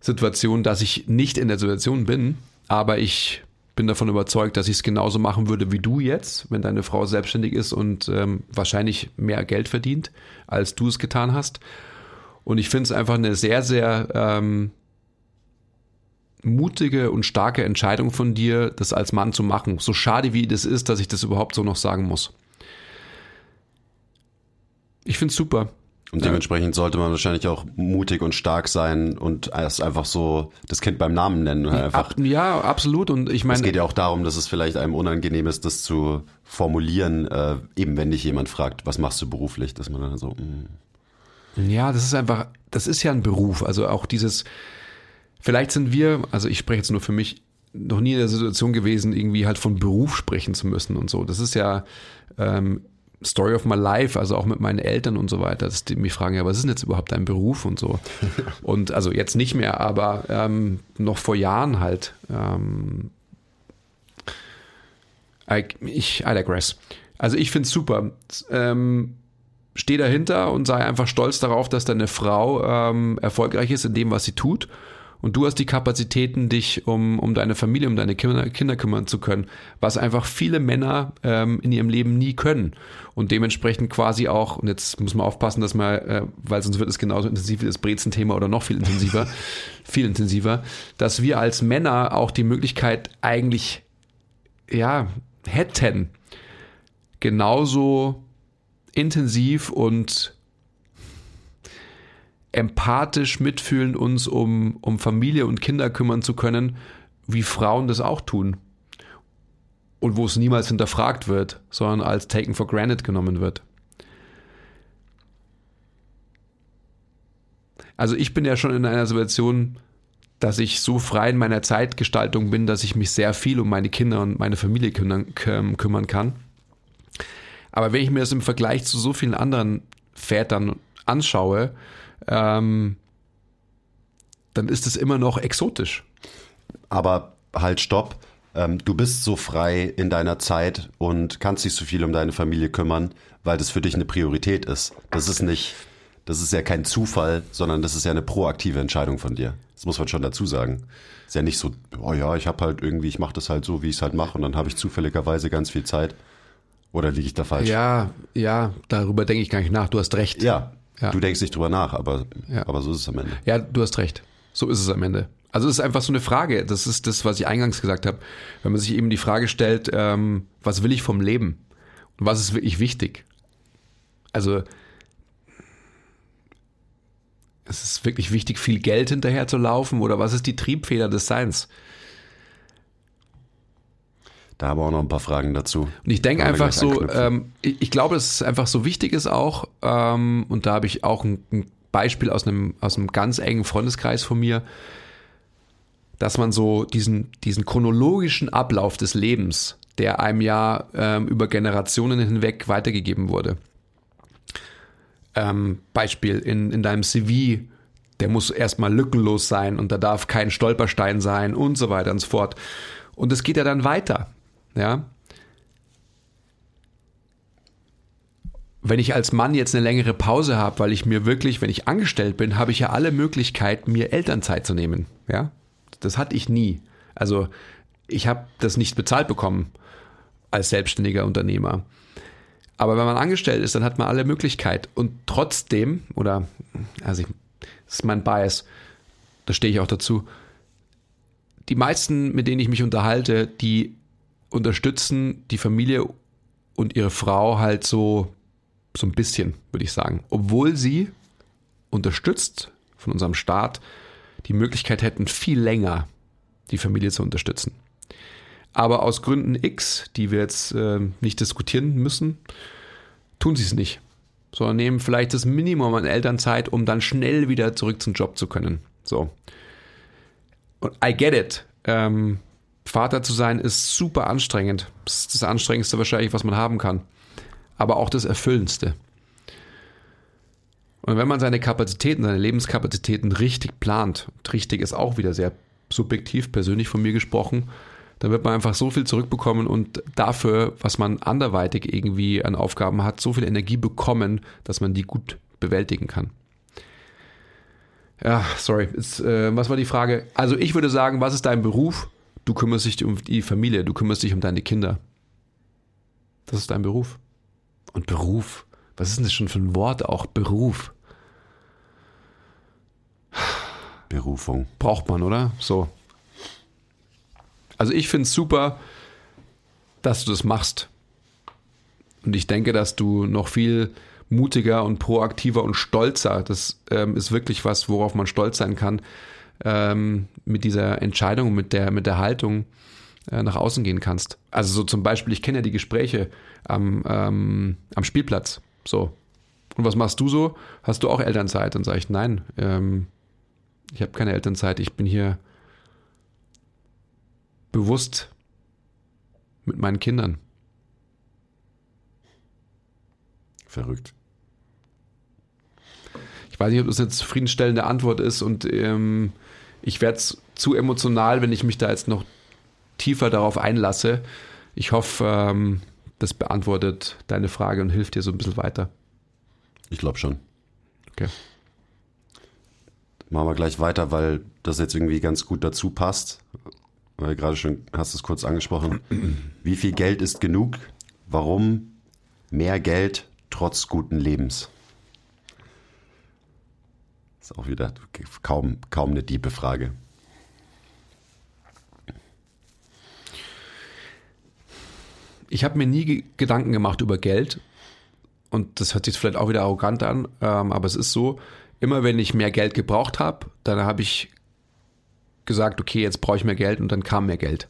Situation, dass ich nicht in der Situation bin, aber ich bin davon überzeugt, dass ich es genauso machen würde wie du jetzt, wenn deine Frau selbstständig ist und ähm, wahrscheinlich mehr Geld verdient, als du es getan hast. Und ich finde es einfach eine sehr, sehr ähm, mutige und starke Entscheidung von dir, das als Mann zu machen. So schade wie das ist, dass ich das überhaupt so noch sagen muss. Ich finde es super. Und dementsprechend sollte man wahrscheinlich auch mutig und stark sein und erst einfach so das Kind beim Namen nennen. Einfach. Ja, absolut. Und ich meine. Es geht ja auch darum, dass es vielleicht einem unangenehm ist, das zu formulieren, äh, eben wenn dich jemand fragt, was machst du beruflich, dass man dann so. Mh. Mm. Ja, das ist einfach, das ist ja ein Beruf. Also auch dieses, vielleicht sind wir, also ich spreche jetzt nur für mich, noch nie in der Situation gewesen, irgendwie halt von Beruf sprechen zu müssen und so. Das ist ja ähm, Story of my life, also auch mit meinen Eltern und so weiter, dass die mich fragen, ja, was ist denn jetzt überhaupt dein Beruf und so. [LAUGHS] und also jetzt nicht mehr, aber ähm, noch vor Jahren halt. Ähm, I, ich, I digress. Also ich finde es super. Ähm, steh dahinter und sei einfach stolz darauf, dass deine Frau ähm, erfolgreich ist in dem, was sie tut und du hast die Kapazitäten, dich um, um deine Familie, um deine Kinder, Kinder kümmern zu können, was einfach viele Männer ähm, in ihrem Leben nie können. Und dementsprechend quasi auch, und jetzt muss man aufpassen, dass man, äh, weil sonst wird es genauso intensiv wie das Brezen-Thema oder noch viel intensiver, [LAUGHS] viel intensiver, dass wir als Männer auch die Möglichkeit eigentlich, ja, hätten, genauso intensiv und empathisch mitfühlen uns um, um Familie und Kinder kümmern zu können, wie Frauen das auch tun. Und wo es niemals hinterfragt wird, sondern als taken for granted genommen wird. Also ich bin ja schon in einer Situation, dass ich so frei in meiner Zeitgestaltung bin, dass ich mich sehr viel um meine Kinder und meine Familie kümmern, kümmern kann. Aber wenn ich mir das im Vergleich zu so vielen anderen Vätern anschaue, ähm, dann ist es immer noch exotisch. Aber halt, stopp. Ähm, du bist so frei in deiner Zeit und kannst dich so viel um deine Familie kümmern, weil das für dich eine Priorität ist. Das ist nicht, das ist ja kein Zufall, sondern das ist ja eine proaktive Entscheidung von dir. Das muss man schon dazu sagen. Ist ja nicht so, oh ja, ich habe halt irgendwie, ich mache das halt so, wie ich es halt mache und dann habe ich zufälligerweise ganz viel Zeit. Oder liege ich da falsch? Ja, ja, darüber denke ich gar nicht nach. Du hast recht. Ja, ja. Du denkst nicht drüber nach, aber, ja. aber so ist es am Ende. Ja, du hast recht. So ist es am Ende. Also es ist einfach so eine Frage. Das ist das, was ich eingangs gesagt habe. Wenn man sich eben die Frage stellt, ähm, was will ich vom Leben? Und was ist wirklich wichtig? Also es ist wirklich wichtig, viel Geld hinterher zu laufen oder was ist die Triebfeder des Seins? Da haben wir auch noch ein paar Fragen dazu. Und ich denke einfach so, ähm, ich, ich, glaube, dass es einfach so wichtig ist auch, ähm, und da habe ich auch ein, ein, Beispiel aus einem, aus einem ganz engen Freundeskreis von mir, dass man so diesen, diesen chronologischen Ablauf des Lebens, der einem ja ähm, über Generationen hinweg weitergegeben wurde. Ähm, Beispiel in, in deinem CV, der muss erstmal lückenlos sein und da darf kein Stolperstein sein und so weiter und so fort. Und es geht ja dann weiter. Ja. Wenn ich als Mann jetzt eine längere Pause habe, weil ich mir wirklich, wenn ich angestellt bin, habe ich ja alle Möglichkeiten, mir Elternzeit zu nehmen. Ja. Das hatte ich nie. Also ich habe das nicht bezahlt bekommen als selbstständiger Unternehmer. Aber wenn man angestellt ist, dann hat man alle Möglichkeiten. Und trotzdem, oder, also ich, das ist mein Bias, da stehe ich auch dazu, die meisten, mit denen ich mich unterhalte, die unterstützen die Familie und ihre Frau halt so, so ein bisschen, würde ich sagen. Obwohl sie unterstützt von unserem Staat die Möglichkeit hätten, viel länger die Familie zu unterstützen. Aber aus Gründen X, die wir jetzt äh, nicht diskutieren müssen, tun sie es nicht. Sondern nehmen vielleicht das Minimum an Elternzeit, um dann schnell wieder zurück zum Job zu können. So. Und I get it. Ähm, Vater zu sein ist super anstrengend. Das ist das Anstrengendste wahrscheinlich, was man haben kann. Aber auch das Erfüllendste. Und wenn man seine Kapazitäten, seine Lebenskapazitäten richtig plant, und richtig ist auch wieder sehr subjektiv, persönlich von mir gesprochen, dann wird man einfach so viel zurückbekommen und dafür, was man anderweitig irgendwie an Aufgaben hat, so viel Energie bekommen, dass man die gut bewältigen kann. Ja, sorry. Jetzt, äh, was war die Frage? Also ich würde sagen, was ist dein Beruf? Du kümmerst dich um die Familie, du kümmerst dich um deine Kinder. Das ist dein Beruf. Und Beruf, was ist denn das schon für ein Wort auch? Beruf. Berufung. Braucht man, oder? So. Also ich finde es super, dass du das machst. Und ich denke, dass du noch viel mutiger und proaktiver und stolzer, das ähm, ist wirklich was, worauf man stolz sein kann, ähm, mit dieser Entscheidung, mit der, mit der Haltung äh, nach außen gehen kannst. Also so zum Beispiel, ich kenne ja die Gespräche am, ähm, am Spielplatz. So. Und was machst du so? Hast du auch Elternzeit? Und sage ich, nein, ähm, ich habe keine Elternzeit, ich bin hier bewusst mit meinen Kindern. Verrückt. Ich weiß nicht, ob das eine zufriedenstellende Antwort ist und ähm, ich werde zu emotional, wenn ich mich da jetzt noch tiefer darauf einlasse. Ich hoffe, ähm, das beantwortet deine Frage und hilft dir so ein bisschen weiter. Ich glaube schon. Okay. Machen wir gleich weiter, weil das jetzt irgendwie ganz gut dazu passt. Weil gerade schon hast du es kurz angesprochen. [CLEARS THROAT] Wie viel Geld ist genug? Warum mehr Geld trotz guten Lebens? Ist auch wieder kaum, kaum eine tiefe Frage. Ich habe mir nie Gedanken gemacht über Geld. Und das hört sich vielleicht auch wieder arrogant an, ähm, aber es ist so, immer wenn ich mehr Geld gebraucht habe, dann habe ich gesagt, okay, jetzt brauche ich mehr Geld und dann kam mehr Geld.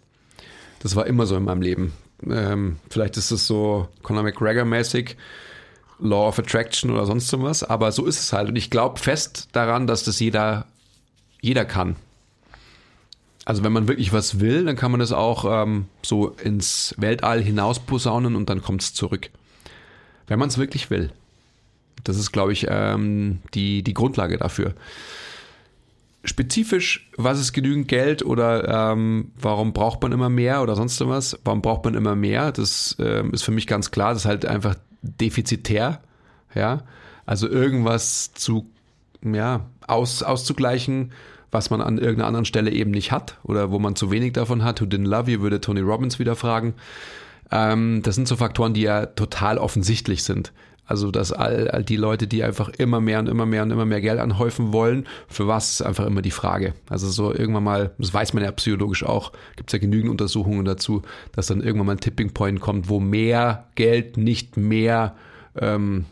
Das war immer so in meinem Leben. Ähm, vielleicht ist es so Conor McGregor-mäßig. Law of Attraction oder sonst was, aber so ist es halt. Und ich glaube fest daran, dass das jeder, jeder kann. Also wenn man wirklich was will, dann kann man das auch ähm, so ins Weltall hinaus posaunen und dann kommt es zurück. Wenn man es wirklich will. Das ist, glaube ich, ähm, die, die Grundlage dafür. Spezifisch, was ist genügend Geld oder ähm, warum braucht man immer mehr oder sonst was? Warum braucht man immer mehr? Das ähm, ist für mich ganz klar. Das ist halt einfach defizitär, ja, also irgendwas zu, ja, aus, auszugleichen, was man an irgendeiner anderen Stelle eben nicht hat oder wo man zu wenig davon hat. Who didn't love you, würde Tony Robbins wieder fragen. Ähm, das sind so Faktoren, die ja total offensichtlich sind. Also, dass all, all die Leute, die einfach immer mehr und immer mehr und immer mehr Geld anhäufen wollen, für was ist einfach immer die Frage. Also so irgendwann mal, das weiß man ja psychologisch auch, gibt es ja genügend Untersuchungen dazu, dass dann irgendwann mal ein Tipping Point kommt, wo mehr Geld nicht mehr ähm,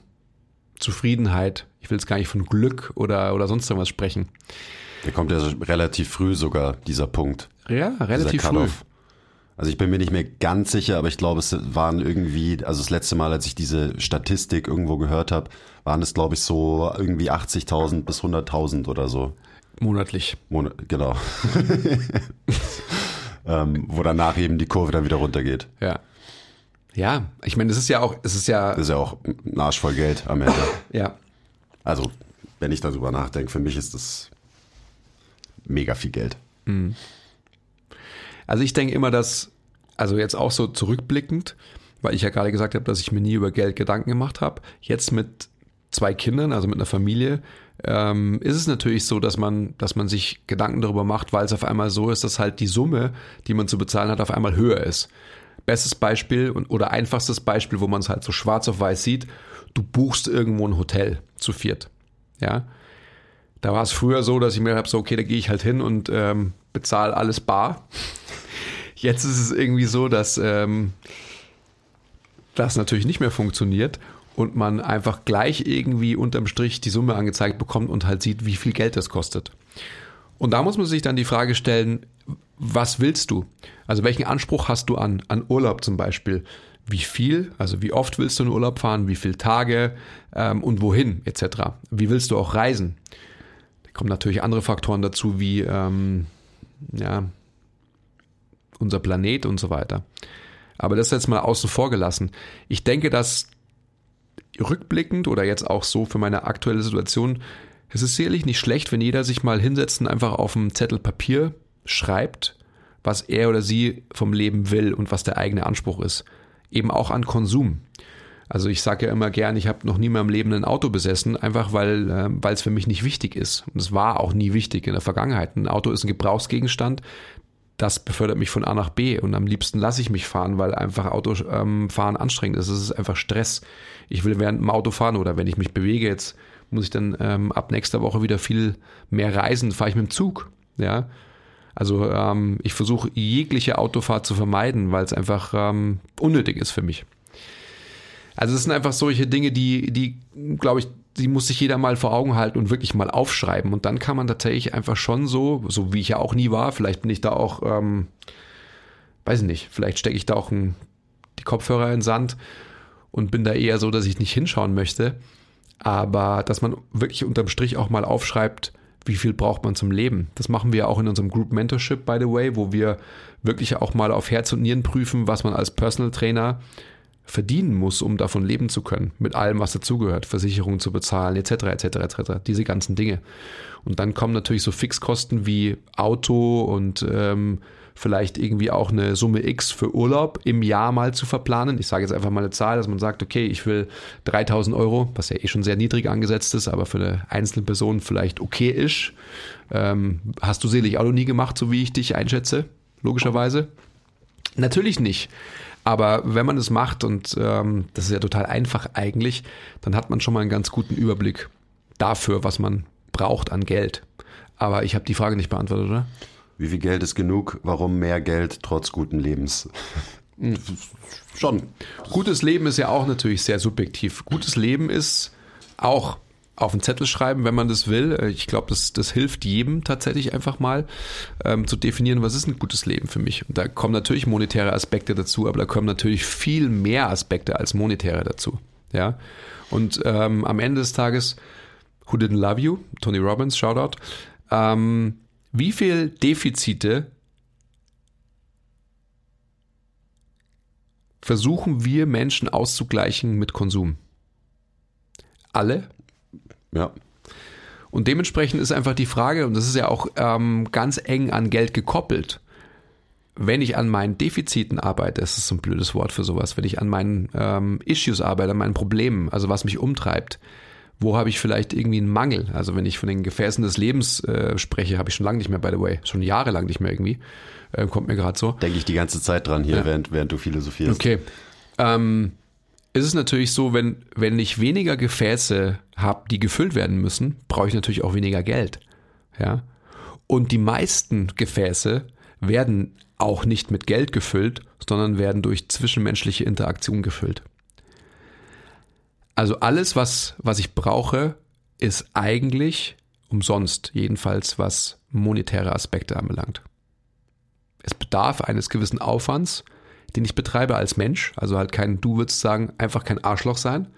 Zufriedenheit, ich will jetzt gar nicht von Glück oder, oder sonst irgendwas sprechen. Der kommt ja relativ früh sogar, dieser Punkt. Ja, relativ früh. Also ich bin mir nicht mehr ganz sicher, aber ich glaube, es waren irgendwie, also das letzte Mal, als ich diese Statistik irgendwo gehört habe, waren es, glaube ich, so irgendwie 80.000 bis 100.000 oder so. Monatlich. Monat, genau. [LAUGHS] ähm, wo danach eben die Kurve dann wieder runtergeht. Ja. Ja, ich meine, es ist ja auch, es ist ja. Das ist ja auch ein Arsch voll Geld am Ende. ja. Also, wenn ich darüber nachdenke, für mich ist das mega viel Geld. Mhm. Also ich denke immer, dass, also jetzt auch so zurückblickend, weil ich ja gerade gesagt habe, dass ich mir nie über Geld Gedanken gemacht habe. Jetzt mit zwei Kindern, also mit einer Familie, ähm, ist es natürlich so, dass man, dass man sich Gedanken darüber macht, weil es auf einmal so ist, dass halt die Summe, die man zu bezahlen hat, auf einmal höher ist. Bestes Beispiel und, oder einfachstes Beispiel, wo man es halt so schwarz auf weiß sieht, du buchst irgendwo ein Hotel zu viert. Ja. Da war es früher so, dass ich mir habe, so, okay, da gehe ich halt hin und ähm, bezahle alles bar. Jetzt ist es irgendwie so, dass ähm, das natürlich nicht mehr funktioniert und man einfach gleich irgendwie unterm Strich die Summe angezeigt bekommt und halt sieht, wie viel Geld das kostet. Und da muss man sich dann die Frage stellen, was willst du? Also welchen Anspruch hast du an, an Urlaub zum Beispiel? Wie viel, also wie oft willst du in Urlaub fahren, wie viele Tage ähm, und wohin etc. Wie willst du auch reisen? Da kommen natürlich andere Faktoren dazu, wie ähm, ja, unser Planet und so weiter. Aber das ist jetzt mal außen vor gelassen. Ich denke, dass rückblickend oder jetzt auch so für meine aktuelle Situation, es ist sicherlich nicht schlecht, wenn jeder sich mal hinsetzt und einfach auf einem Zettel Papier schreibt, was er oder sie vom Leben will und was der eigene Anspruch ist. Eben auch an Konsum. Also ich sage ja immer gern, ich habe noch nie in meinem Leben ein Auto besessen, einfach weil äh, es für mich nicht wichtig ist. Und es war auch nie wichtig in der Vergangenheit. Ein Auto ist ein Gebrauchsgegenstand, das befördert mich von A nach B und am liebsten lasse ich mich fahren, weil einfach Autofahren ähm, anstrengend ist. Es ist einfach Stress. Ich will während dem Auto fahren oder wenn ich mich bewege, jetzt muss ich dann ähm, ab nächster Woche wieder viel mehr reisen, fahre ich mit dem Zug. Ja. Also ähm, ich versuche jegliche Autofahrt zu vermeiden, weil es einfach ähm, unnötig ist für mich. Also es sind einfach solche Dinge, die, die, glaube ich, die muss sich jeder mal vor Augen halten und wirklich mal aufschreiben. Und dann kann man tatsächlich einfach schon so, so wie ich ja auch nie war, vielleicht bin ich da auch, ähm, weiß ich nicht, vielleicht stecke ich da auch ein, die Kopfhörer in den Sand und bin da eher so, dass ich nicht hinschauen möchte. Aber dass man wirklich unterm Strich auch mal aufschreibt, wie viel braucht man zum Leben. Das machen wir auch in unserem Group Mentorship, by the way, wo wir wirklich auch mal auf Herz und Nieren prüfen, was man als Personal Trainer verdienen muss, um davon leben zu können, mit allem, was dazugehört, Versicherungen zu bezahlen, etc., etc., etc., diese ganzen Dinge. Und dann kommen natürlich so Fixkosten wie Auto und ähm, vielleicht irgendwie auch eine Summe X für Urlaub im Jahr mal zu verplanen. Ich sage jetzt einfach mal eine Zahl, dass man sagt, okay, ich will 3000 Euro, was ja eh schon sehr niedrig angesetzt ist, aber für eine einzelne Person vielleicht okay ist. Ähm, hast du selig auch noch nie gemacht, so wie ich dich einschätze, logischerweise? Natürlich nicht. Aber wenn man es macht, und ähm, das ist ja total einfach eigentlich, dann hat man schon mal einen ganz guten Überblick dafür, was man braucht an Geld. Aber ich habe die Frage nicht beantwortet, oder? Wie viel Geld ist genug? Warum mehr Geld trotz guten Lebens? Hm. Schon. Gutes Leben ist ja auch natürlich sehr subjektiv. Gutes Leben ist auch auf den Zettel schreiben, wenn man das will. Äh, ich glaube, das, das hilft jedem tatsächlich einfach mal ähm, zu definieren, was ist ein gutes Leben für mich. Und da kommen natürlich monetäre Aspekte dazu, aber da kommen natürlich viel mehr Aspekte als monetäre dazu. Ja. Und ähm, am Ende des Tages, Who Didn't Love You? Tony Robbins, Shoutout. Ähm, wie viel Defizite versuchen wir Menschen auszugleichen mit Konsum? Alle? Ja. Und dementsprechend ist einfach die Frage, und das ist ja auch ähm, ganz eng an Geld gekoppelt, wenn ich an meinen Defiziten arbeite, das ist so ein blödes Wort für sowas, wenn ich an meinen ähm, Issues arbeite, an meinen Problemen, also was mich umtreibt, wo habe ich vielleicht irgendwie einen Mangel? Also wenn ich von den Gefäßen des Lebens äh, spreche, habe ich schon lange nicht mehr, by the way, schon jahrelang nicht mehr irgendwie, äh, kommt mir gerade so. Denke ich die ganze Zeit dran hier, ja. während, während du philosophierst. Okay. Ähm, ist es natürlich so, wenn, wenn ich weniger Gefäße habe, die gefüllt werden müssen, brauche ich natürlich auch weniger Geld. Ja. Und die meisten Gefäße werden auch nicht mit Geld gefüllt, sondern werden durch zwischenmenschliche Interaktion gefüllt. Also alles, was, was ich brauche, ist eigentlich umsonst, jedenfalls was monetäre Aspekte anbelangt. Es bedarf eines gewissen Aufwands, den ich betreibe als Mensch. Also halt kein, du würdest sagen, einfach kein Arschloch sein.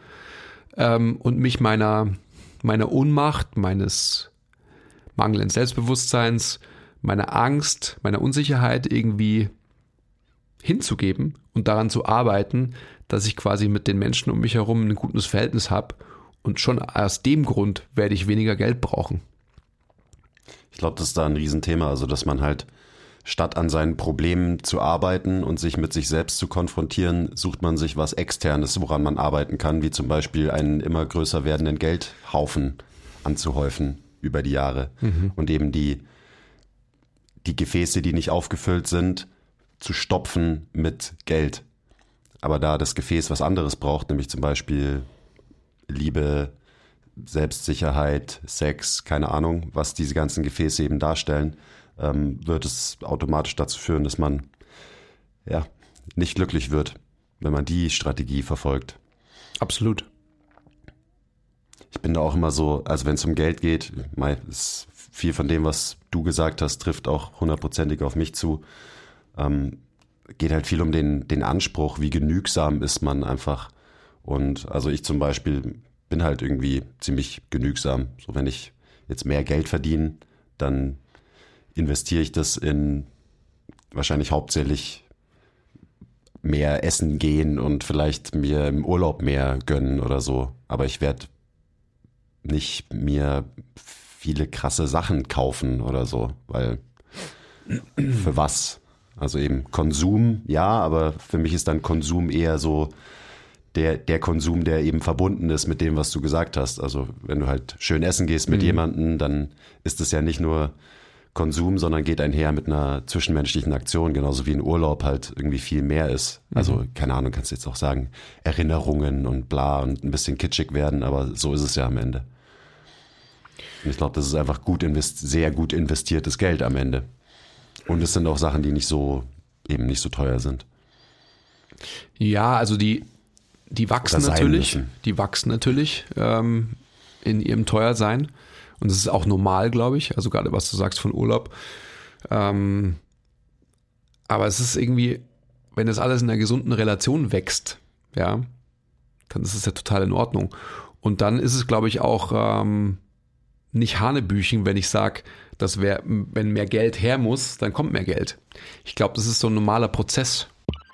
Ähm, und mich meiner, meiner Ohnmacht, meines mangelnden Selbstbewusstseins, meiner Angst, meiner Unsicherheit irgendwie hinzugeben und daran zu arbeiten, dass ich quasi mit den Menschen um mich herum ein gutes Verhältnis habe. Und schon aus dem Grund werde ich weniger Geld brauchen. Ich glaube, das ist da ein Riesenthema, also dass man halt statt an seinen Problemen zu arbeiten und sich mit sich selbst zu konfrontieren, sucht man sich was Externes, woran man arbeiten kann, wie zum Beispiel einen immer größer werdenden Geldhaufen anzuhäufen über die Jahre mhm. und eben die, die Gefäße, die nicht aufgefüllt sind, zu stopfen mit Geld. Aber da das Gefäß was anderes braucht, nämlich zum Beispiel Liebe, Selbstsicherheit, Sex, keine Ahnung, was diese ganzen Gefäße eben darstellen, ähm, wird es automatisch dazu führen, dass man ja nicht glücklich wird, wenn man die Strategie verfolgt. Absolut. Ich bin da auch immer so, also wenn es um Geld geht, ist viel von dem, was du gesagt hast, trifft auch hundertprozentig auf mich zu. Ähm, geht halt viel um den, den Anspruch, wie genügsam ist man einfach. Und also ich zum Beispiel bin halt irgendwie ziemlich genügsam. So wenn ich jetzt mehr Geld verdiene, dann investiere ich das in wahrscheinlich hauptsächlich mehr essen gehen und vielleicht mir im Urlaub mehr gönnen oder so. Aber ich werde nicht mir viele krasse Sachen kaufen oder so, weil [CLEARS THROAT] für was? Also eben Konsum, ja, aber für mich ist dann Konsum eher so der, der Konsum, der eben verbunden ist mit dem, was du gesagt hast. Also wenn du halt schön essen gehst mit mhm. jemandem, dann ist es ja nicht nur Konsum, sondern geht einher mit einer zwischenmenschlichen Aktion, genauso wie ein Urlaub halt irgendwie viel mehr ist. Also, mhm. keine Ahnung, kannst du jetzt auch sagen, Erinnerungen und bla und ein bisschen kitschig werden, aber so ist es ja am Ende. Und ich glaube, das ist einfach gut sehr gut investiertes Geld am Ende. Und es sind auch Sachen, die nicht so, eben nicht so teuer sind. Ja, also die, die wachsen natürlich. Müssen. Die wachsen natürlich ähm, in ihrem Teuersein. Und es ist auch normal, glaube ich. Also gerade was du sagst von Urlaub. Ähm, aber es ist irgendwie, wenn das alles in einer gesunden Relation wächst, ja, dann ist es ja total in Ordnung. Und dann ist es, glaube ich, auch ähm, nicht Hanebüchen, wenn ich sage, dass wer, wenn mehr Geld her muss, dann kommt mehr Geld. Ich glaube, das ist so ein normaler Prozess.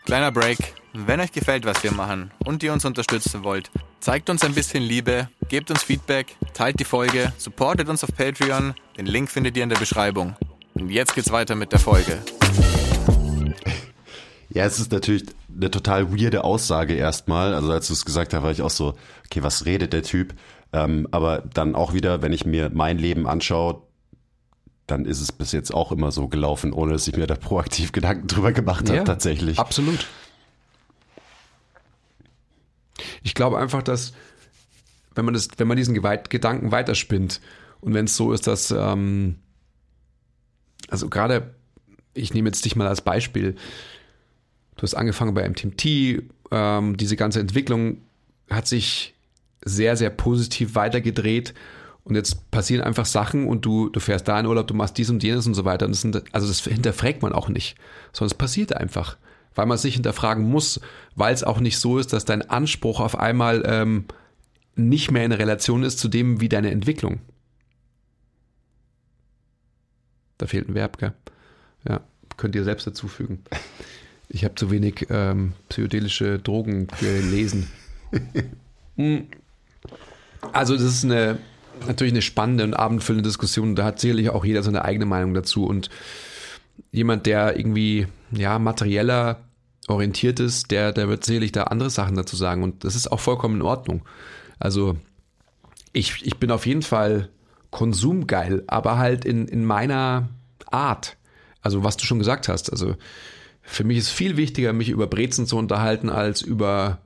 Kleiner Break. Wenn euch gefällt, was wir machen und ihr uns unterstützen wollt, zeigt uns ein bisschen Liebe, gebt uns Feedback, teilt die Folge, supportet uns auf Patreon. Den Link findet ihr in der Beschreibung. Und jetzt geht's weiter mit der Folge. Ja, es ist natürlich eine total weirde Aussage erstmal. Also als du es gesagt hast, war ich auch so, okay, was redet der Typ? Ähm, aber dann auch wieder, wenn ich mir mein Leben anschaue, dann ist es bis jetzt auch immer so gelaufen, ohne dass ich mir da proaktiv Gedanken drüber gemacht habe, ja, tatsächlich. Absolut. Ich glaube einfach, dass wenn man das, wenn man diesen Gedanken weiterspinnt und wenn es so ist, dass ähm, also gerade, ich nehme jetzt dich mal als Beispiel, du hast angefangen bei MTMT, ähm, diese ganze Entwicklung hat sich sehr, sehr positiv weitergedreht und jetzt passieren einfach Sachen und du, du fährst da in Urlaub, du machst dies und jenes und so weiter. Und das sind, also das hinterfragt man auch nicht, sondern es passiert einfach, weil man sich hinterfragen muss, weil es auch nicht so ist, dass dein Anspruch auf einmal ähm, nicht mehr in Relation ist zu dem, wie deine Entwicklung. Da fehlt ein Verb, gell? Ja, könnt ihr selbst dazufügen. Ich habe zu wenig ähm, psychedelische Drogen gelesen. [LAUGHS] Hm. also das ist eine natürlich eine spannende und abendfüllende Diskussion. Da hat sicherlich auch jeder seine eigene Meinung dazu. Und jemand, der irgendwie ja materieller orientiert ist, der, der wird sicherlich da andere Sachen dazu sagen. Und das ist auch vollkommen in Ordnung. Also ich, ich bin auf jeden Fall konsumgeil, aber halt in, in meiner Art. Also was du schon gesagt hast. Also für mich ist viel wichtiger, mich über Brezen zu unterhalten, als über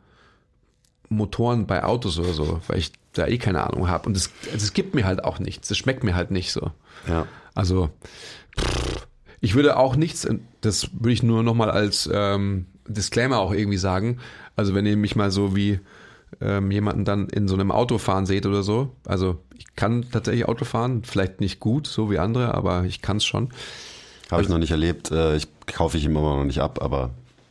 Motoren bei Autos oder so, weil ich da eh keine Ahnung habe. Und es, also es gibt mir halt auch nichts. Es schmeckt mir halt nicht so. Ja. Also, ich würde auch nichts, das würde ich nur nochmal als ähm, Disclaimer auch irgendwie sagen. Also, wenn ihr mich mal so wie ähm, jemanden dann in so einem Auto fahren seht oder so. Also, ich kann tatsächlich Auto fahren, vielleicht nicht gut, so wie andere, aber ich kann es schon. Habe ich noch nicht erlebt. Äh, ich kaufe ich ihm immer noch nicht ab, aber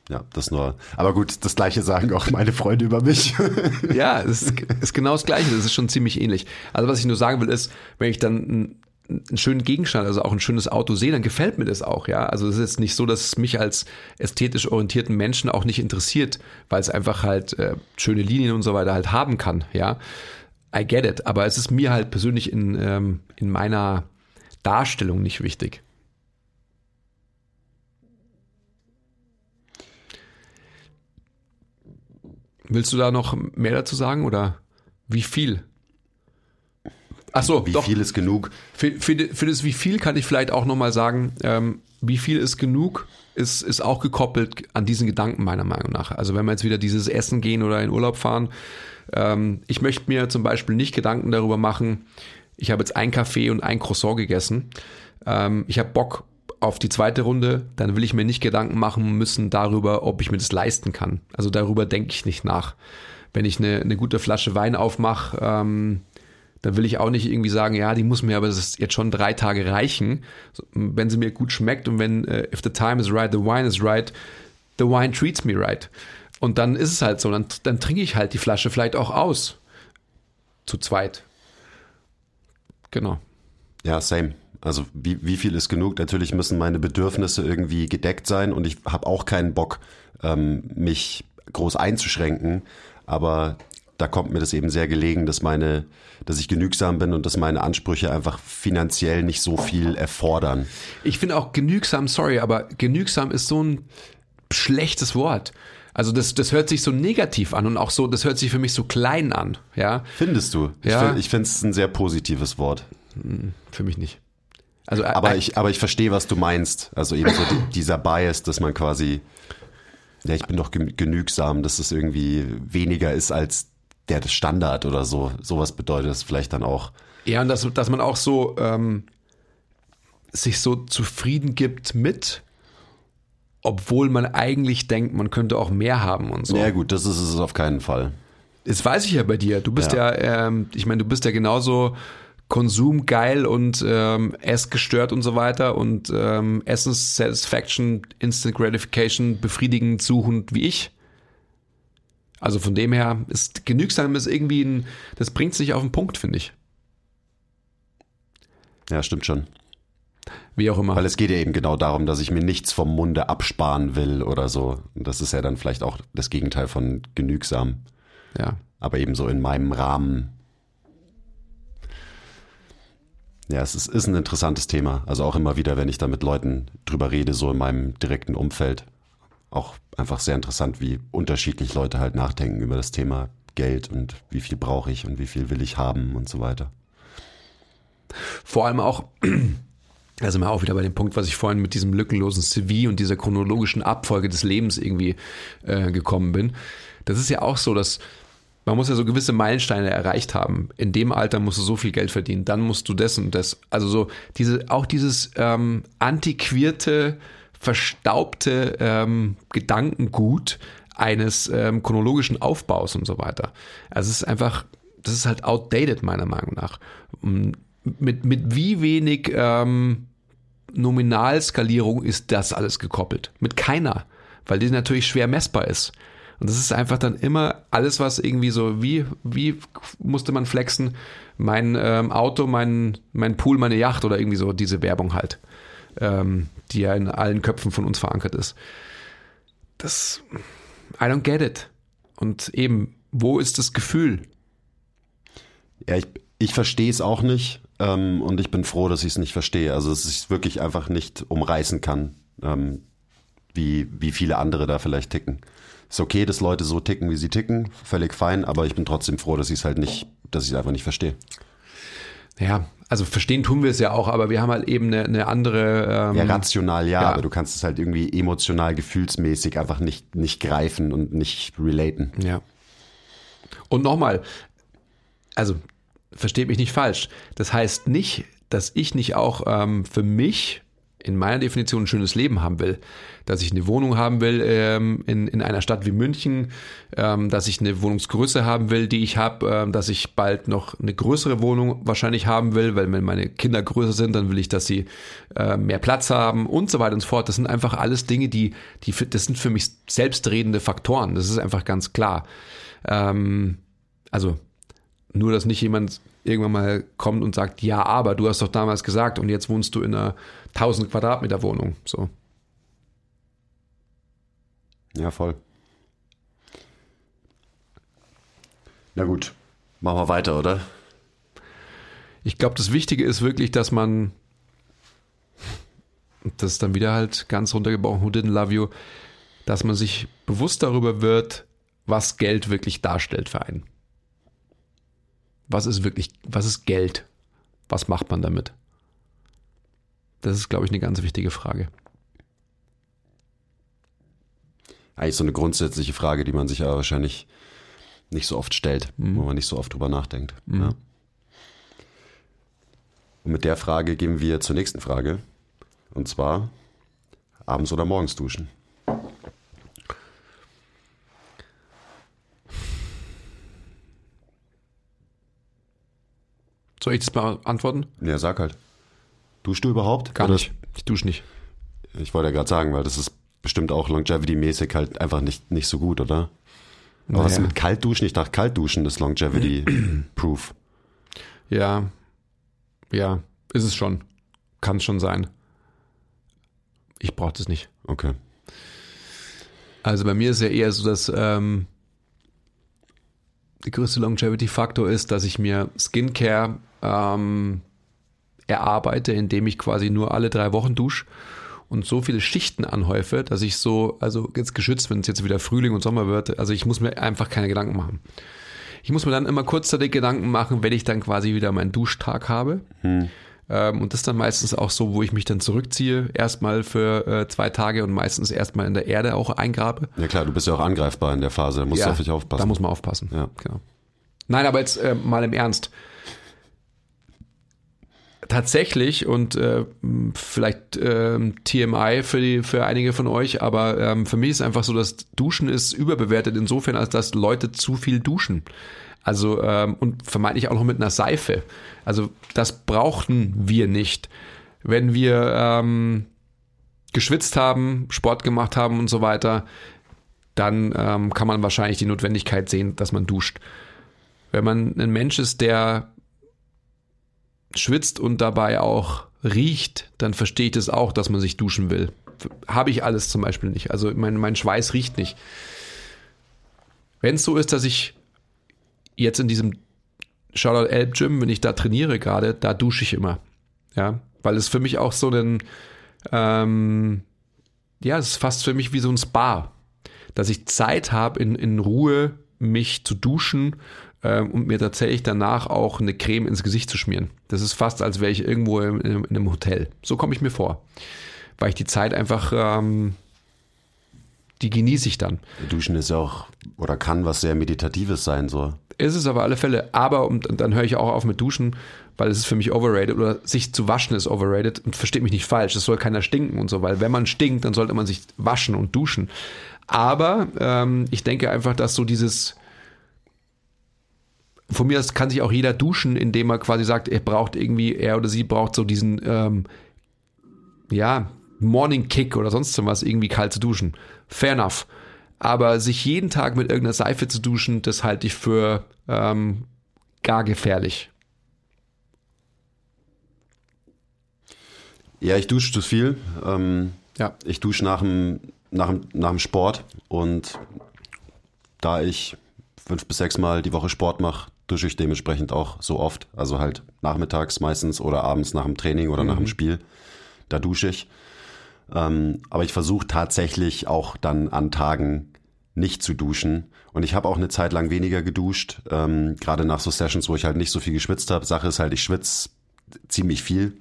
ja, das nur. Aber gut, das gleiche sagen auch meine Freunde über mich. [LAUGHS] ja, es ist, ist genau das Gleiche. Das ist schon ziemlich ähnlich. Also was ich nur sagen will ist, wenn ich dann einen schönen Gegenstand, also auch ein schönes Auto sehe, dann gefällt mir das auch, ja. Also es ist jetzt nicht so, dass es mich als ästhetisch orientierten Menschen auch nicht interessiert, weil es einfach halt äh, schöne Linien und so weiter halt haben kann, ja. I get it, aber es ist mir halt persönlich in, ähm, in meiner Darstellung nicht wichtig. Willst du da noch mehr dazu sagen oder wie viel? Ach so, wie doch. viel ist genug? Für, für, für, das wie viel kann ich vielleicht auch nochmal sagen, ähm, wie viel ist genug, ist, ist auch gekoppelt an diesen Gedanken meiner Meinung nach. Also wenn wir jetzt wieder dieses Essen gehen oder in Urlaub fahren, ähm, ich möchte mir zum Beispiel nicht Gedanken darüber machen, ich habe jetzt ein Kaffee und ein Croissant gegessen, ähm, ich habe Bock auf die zweite Runde, dann will ich mir nicht Gedanken machen müssen darüber, ob ich mir das leisten kann. Also darüber denke ich nicht nach. Wenn ich eine, eine gute Flasche Wein aufmache, ähm, dann will ich auch nicht irgendwie sagen, ja, die muss mir aber jetzt schon drei Tage reichen. Wenn sie mir gut schmeckt und wenn uh, if the time is right, the wine is right, the wine treats me right. Und dann ist es halt so, dann, dann trinke ich halt die Flasche vielleicht auch aus. Zu zweit. Genau. Ja, same. Also wie, wie viel ist genug? Natürlich müssen meine Bedürfnisse irgendwie gedeckt sein und ich habe auch keinen Bock, ähm, mich groß einzuschränken. Aber da kommt mir das eben sehr gelegen, dass meine, dass ich genügsam bin und dass meine Ansprüche einfach finanziell nicht so viel erfordern. Ich finde auch genügsam, sorry, aber genügsam ist so ein schlechtes Wort. Also das, das hört sich so negativ an und auch so, das hört sich für mich so klein an, ja. Findest du? Ja. Ich finde es ein sehr positives Wort. Hm, für mich nicht. Also, äh, aber, äh, ich, aber ich verstehe, was du meinst. Also eben so dieser Bias, dass man quasi, ja, ich bin doch genügsam, dass es irgendwie weniger ist als der Standard oder so. Sowas bedeutet das vielleicht dann auch. Ja, und dass, dass man auch so ähm, sich so zufrieden gibt mit, obwohl man eigentlich denkt, man könnte auch mehr haben und so. Ja gut, das ist es auf keinen Fall. Das weiß ich ja bei dir. Du bist ja, ja ähm, ich meine, du bist ja genauso konsumgeil und ähm, essgestört und so weiter und ähm, Essens-Satisfaction, Instant Gratification befriedigend suchend wie ich. Also von dem her ist genügsam ist irgendwie ein, das bringt sich auf den Punkt, finde ich. Ja, stimmt schon. Wie auch immer. Weil es geht ja eben genau darum, dass ich mir nichts vom Munde absparen will oder so. Und das ist ja dann vielleicht auch das Gegenteil von genügsam. Ja. Aber eben so in meinem Rahmen Ja, es ist, ist ein interessantes Thema. Also auch immer wieder, wenn ich da mit Leuten drüber rede, so in meinem direkten Umfeld. Auch einfach sehr interessant, wie unterschiedlich Leute halt nachdenken über das Thema Geld und wie viel brauche ich und wie viel will ich haben und so weiter. Vor allem auch, [CLEARS THROAT] also mal auch wieder bei dem Punkt, was ich vorhin mit diesem lückenlosen CV und dieser chronologischen Abfolge des Lebens irgendwie äh, gekommen bin. Das ist ja auch so, dass man muss ja so gewisse Meilensteine erreicht haben. In dem Alter musst du so viel Geld verdienen, dann musst du das und das. Also so diese, auch dieses ähm, antiquierte, verstaubte ähm, Gedankengut eines ähm, chronologischen Aufbaus und so weiter. Also es ist einfach, das ist halt outdated meiner Meinung nach. Mit, mit wie wenig ähm, Nominalskalierung ist das alles gekoppelt? Mit keiner, weil die natürlich schwer messbar ist. Und das ist einfach dann immer alles, was irgendwie so, wie, wie musste man flexen? Mein ähm, Auto, mein, mein Pool, meine Yacht oder irgendwie so diese Werbung halt, ähm, die ja in allen Köpfen von uns verankert ist. Das, I don't get it. Und eben, wo ist das Gefühl? Ja, ich, ich verstehe es auch nicht ähm, und ich bin froh, dass ich es nicht verstehe. Also, dass ich es wirklich einfach nicht umreißen kann, ähm, wie, wie viele andere da vielleicht ticken ist okay, dass Leute so ticken, wie sie ticken, völlig fein, aber ich bin trotzdem froh, dass ich es halt nicht, dass ich es einfach nicht verstehe. Ja, also verstehen tun wir es ja auch, aber wir haben halt eben eine, eine andere. Ähm, ja, rational ja, ja, aber du kannst es halt irgendwie emotional, gefühlsmäßig einfach nicht, nicht greifen und nicht relaten. Ja. Und nochmal, also versteht mich nicht falsch. Das heißt nicht, dass ich nicht auch ähm, für mich in meiner Definition ein schönes Leben haben will, dass ich eine Wohnung haben will ähm, in, in einer Stadt wie München, ähm, dass ich eine Wohnungsgröße haben will, die ich habe, ähm, dass ich bald noch eine größere Wohnung wahrscheinlich haben will, weil wenn meine Kinder größer sind, dann will ich, dass sie äh, mehr Platz haben und so weiter und so fort. Das sind einfach alles Dinge, die, die das sind für mich selbstredende Faktoren. Das ist einfach ganz klar. Ähm, also nur, dass nicht jemand irgendwann mal kommt und sagt, ja, aber du hast doch damals gesagt und jetzt wohnst du in einer 1000 Quadratmeter Wohnung. So. Ja, voll. Na gut, machen wir weiter, oder? Ich glaube, das Wichtige ist wirklich, dass man, das ist dann wieder halt ganz runtergebrochen, Who Didn't Love You, dass man sich bewusst darüber wird, was Geld wirklich darstellt für einen. Was ist wirklich, was ist Geld? Was macht man damit? Das ist, glaube ich, eine ganz wichtige Frage. Eigentlich so eine grundsätzliche Frage, die man sich aber wahrscheinlich nicht so oft stellt, Mhm. wo man nicht so oft drüber nachdenkt. Ja. Und mit der Frage gehen wir zur nächsten Frage. Und zwar abends oder morgens duschen. Soll ich das mal antworten? Ja, sag halt. Duschst du überhaupt? Gar Oder- nicht. Ich dusche nicht. Ich wollte ja gerade sagen, weil das ist bestimmt auch longevity-mäßig halt einfach nicht, nicht so gut, oder? Aber was ist Naja. mit Kaltduschen? Ich dachte, Kaltduschen ist longevity-proof. [CLEARS THROAT] Ja, ja, ist es schon. Kann es schon sein. Ich brauche das nicht. Okay. Also bei mir ist ja eher so, dass ähm, der größte Longevity-Faktor ist, dass ich mir Skincare ähm, erarbeite, indem ich quasi nur alle drei Wochen dusche und so viele Schichten anhäufe, dass ich so, also jetzt geschützt, wenn es jetzt wieder Frühling und Sommer wird, also ich muss mir einfach keine Gedanken machen. Ich muss mir dann immer kurzzeitig Gedanken machen, wenn ich dann quasi wieder meinen Duschtag habe. Ähm, und das ist dann meistens auch so, wo ich mich dann zurückziehe, erstmal für äh, zwei Tage und meistens erstmal in der Erde auch eingrabe. Ja klar, du bist ja auch angreifbar in der Phase, da musst du auf dich aufpassen. Da muss man aufpassen. Ja. Genau. Nein, aber jetzt äh, mal im Ernst. Tatsächlich und äh, vielleicht ähm, TMI für die für einige von euch, aber ähm, für mich ist einfach so, dass Duschen ist überbewertet insofern, als dass Leute zu viel duschen. Also ähm, und vermeintlich auch noch mit einer Seife. Also das brauchten wir nicht. Wenn wir ähm, geschwitzt haben, Sport gemacht haben und so weiter, dann ähm, kann man wahrscheinlich die Notwendigkeit sehen, dass man duscht. Wenn man ein Mensch ist, der schwitzt und dabei auch riecht, dann verstehe ich das auch, dass man sich duschen will. Habe ich alles zum Beispiel nicht. Also mein, mein Schweiß riecht nicht. Wenn es so ist, dass ich jetzt in diesem Shoutout Elb Gym, wenn ich da trainiere gerade, da dusche ich immer. Ja, weil es für mich auch so ein, ähm, ja, es ist fast für mich wie so ein Spa, dass ich Zeit habe, in, in Ruhe mich zu duschen ähm, und mir tatsächlich danach auch eine Creme ins Gesicht zu schmieren. Das ist fast, als wäre ich irgendwo in, in, in einem Hotel. So komme ich mir vor, weil ich die Zeit einfach, ähm, die genieße ich dann. Duschen ist ja auch, oder kann was sehr Meditatives sein, so. Ist es aber alle Fälle. Aber, und, und dann höre ich auch auf mit Duschen, weil es ist für mich overrated. Oder sich zu waschen ist overrated. Und versteht mich nicht falsch, es soll keiner stinken und so. Weil wenn man stinkt, dann sollte man sich waschen und duschen. Aber ähm, ich denke einfach, dass so dieses... Von mir aus kann sich auch jeder duschen, indem er quasi sagt, er braucht irgendwie, er oder sie braucht so diesen, ähm, ja, Morning Kick oder sonst was, irgendwie kalt zu duschen. Fair enough. Aber sich jeden Tag mit irgendeiner Seife zu duschen, das halte ich für ähm, gar gefährlich. Ja, ich dusche zu viel. Ähm, Ja. Ich dusche nach dem, nach, dem, nach dem Sport und da ich fünf bis sechs Mal die Woche Sport mache, dusche ich dementsprechend auch so oft. Also halt nachmittags meistens oder abends nach dem Training oder nach dem Spiel. Da dusche ich. Ähm, aber ich versuche tatsächlich auch dann an Tagen nicht zu duschen. Und ich habe auch eine Zeit lang weniger geduscht, ähm, gerade nach so Sessions, wo ich halt nicht so viel geschwitzt habe. Sache ist halt, ich schwitze ziemlich viel.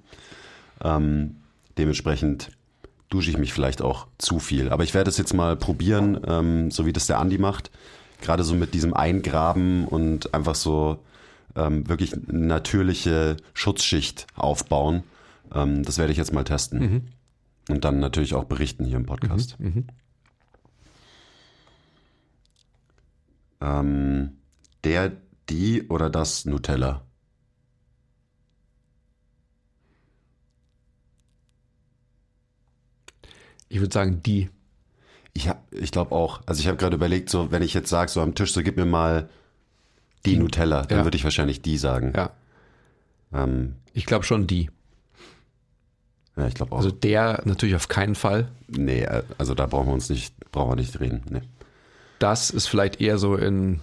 Ähm, dementsprechend dusche ich mich vielleicht auch zu viel. Aber ich werde es jetzt mal probieren, ähm, so wie das der Andi macht. Gerade so mit diesem Eingraben und einfach so ähm, wirklich eine natürliche Schutzschicht aufbauen. Ähm, das werde ich jetzt mal testen. Und dann natürlich auch berichten hier im Podcast. Ähm, der, die oder das Nutella? Ich würde sagen, die. Ich, hab- ich glaube auch. Also ich habe gerade überlegt, so wenn ich jetzt sage, so am Tisch, so gib mir mal die, Nutella, dann Ja. würde ich wahrscheinlich die sagen. Ja. Ähm, Ich glaube schon die. ja ich glaube auch. Also der natürlich auf keinen Fall. nee, äh, also da brauchen wir uns nicht, brauchen wir nicht reden. Nee. Das ist vielleicht eher so in,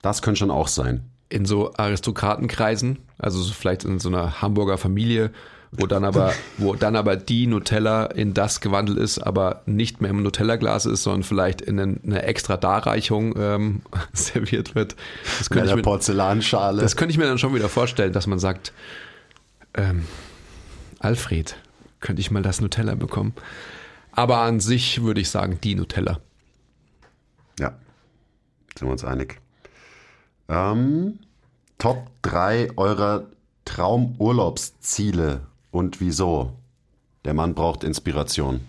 Das könnte schon auch sein. in so Aristokratenkreisen, also so vielleicht in so einer Hamburger Familie, wo dann aber, wo dann aber die Nutella in das gewandelt ist, aber nicht mehr im Nutella-Glas ist, sondern vielleicht in eine, eine extra Darreichung ähm, [LAUGHS] serviert wird. Das könnte, ich mir, Porzellanschale. das könnte ich mir dann schon wieder vorstellen, dass man sagt, ähm, Alfred, könnte ich mal das Nutella bekommen? Aber an sich würde ich sagen, die Nutella. Ja, sind wir uns einig. Ähm, Top 3 eurer Traumurlaubsziele und wieso? Der Mann braucht Inspiration.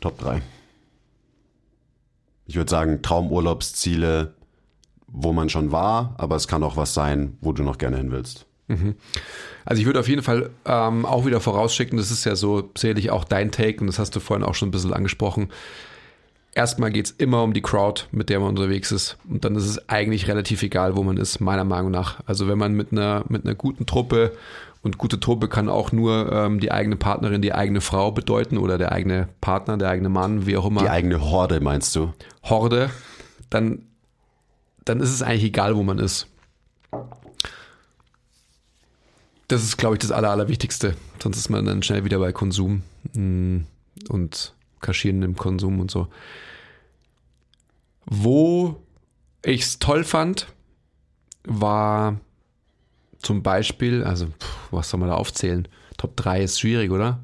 Top 3. Ich würde sagen, Traumurlaubsziele, wo man schon war, aber es kann auch was sein, wo du noch gerne hin willst. Also ich würde auf jeden Fall ähm, auch wieder vorausschicken, das ist ja so sicherlich auch dein Take und das hast du vorhin auch schon ein bisschen angesprochen. Erstmal geht es immer um die Crowd, mit der man unterwegs ist. Und dann ist es eigentlich relativ egal, wo man ist, meiner Meinung nach. Also wenn man mit einer, mit einer guten Truppe und gute Truppe kann auch nur ähm, die eigene Partnerin, die eigene Frau bedeuten oder der eigene Partner, der eigene Mann, wie auch immer. Die eigene Horde, meinst du? Horde, dann, dann ist es eigentlich egal, wo man ist. Das ist, glaube ich, das Aller, Allerwichtigste. Sonst ist man dann schnell wieder bei Konsum mm, und Kaschieren im Konsum und so. Wo ich es toll fand, war zum Beispiel, also was soll man da aufzählen? Top 3 ist schwierig, oder?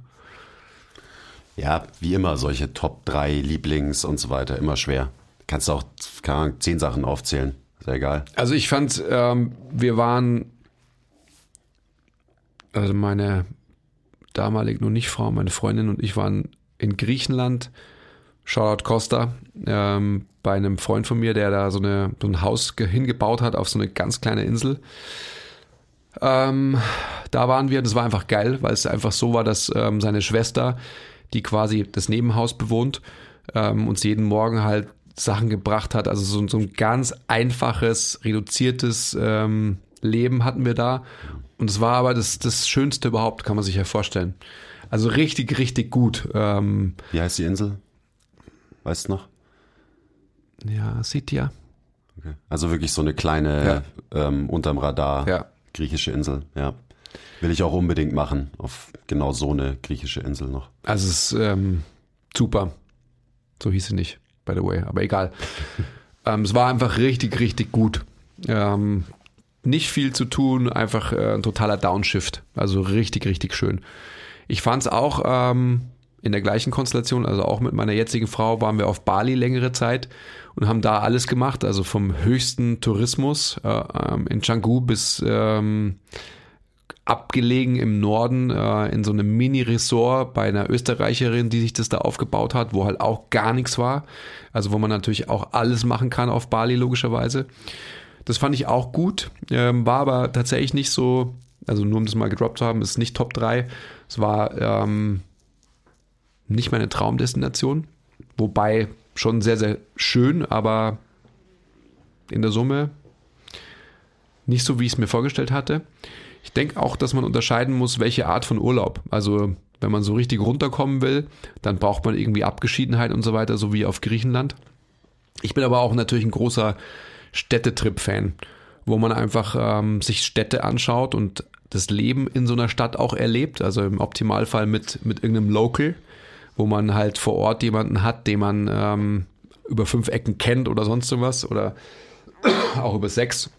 Ja, wie immer, solche Top 3 Lieblings und so weiter, immer schwer. Kannst du auch, keine zehn Sachen aufzählen. Ist ja egal. Also ich fand, ähm, wir waren, also meine damalige nur nicht Frau, meine Freundin und ich waren in Griechenland, Shoutout Costa, ähm, bei einem Freund von mir, der da so, eine, so ein Haus ge- hingebaut hat auf so eine ganz kleine Insel. Ähm, da waren wir, das war einfach geil, weil es einfach so war, dass ähm, seine Schwester, die quasi das Nebenhaus bewohnt, ähm, uns jeden Morgen halt Sachen gebracht hat. Also so, so ein ganz einfaches, reduziertes ähm, Leben hatten wir da. Und es war aber das, das Schönste überhaupt, kann man sich ja vorstellen. Also richtig, richtig gut. Ähm, Wie heißt die Insel? Weißt du noch? ja, sieht ja. Okay. Also wirklich so eine kleine, ähm, unterm Radar Ja. Griechische Insel, ja. Will ich auch unbedingt machen, auf genau so eine griechische Insel noch. Also es ist ähm, super. So hieß sie nicht, by the way, aber egal. [LAUGHS] ähm, es war einfach richtig, richtig gut. Ähm, nicht viel zu tun, einfach äh, ein totaler Downshift. Also richtig, richtig schön. Ich fand es auch ähm, in der gleichen Konstellation, also auch mit meiner jetzigen Frau, waren wir auf Bali längere Zeit und haben da alles gemacht, also vom höchsten Tourismus äh, ähm, in Canggu bis ähm, abgelegen im Norden äh, in so einem Mini-Resort bei einer Österreicherin, die sich das da aufgebaut hat, wo halt auch gar nichts war. Also wo man natürlich auch alles machen kann auf Bali, logischerweise. Das fand ich auch gut, ähm, war aber tatsächlich nicht so, also nur um das mal gedroppt zu haben, ist nicht Top 3. Es war ähm, nicht meine Traumdestination, wobei schon sehr, sehr schön, aber in der Summe nicht so, wie ich es mir vorgestellt hatte. Ich denke auch, dass man unterscheiden muss, welche Art von Urlaub. Also wenn man so richtig runterkommen will, dann braucht man irgendwie Abgeschiedenheit und so weiter, so wie auf Griechenland. Ich bin aber auch natürlich ein großer Städtetrip-Fan, wo man einfach ähm, sich Städte anschaut und das Leben in so einer Stadt auch erlebt. Also im Optimalfall mit, mit irgendeinem Local, wo man halt vor Ort jemanden hat, den man ähm, über fünf Ecken kennt oder sonst irgendwas oder [CLEARS THROAT] auch über sechs.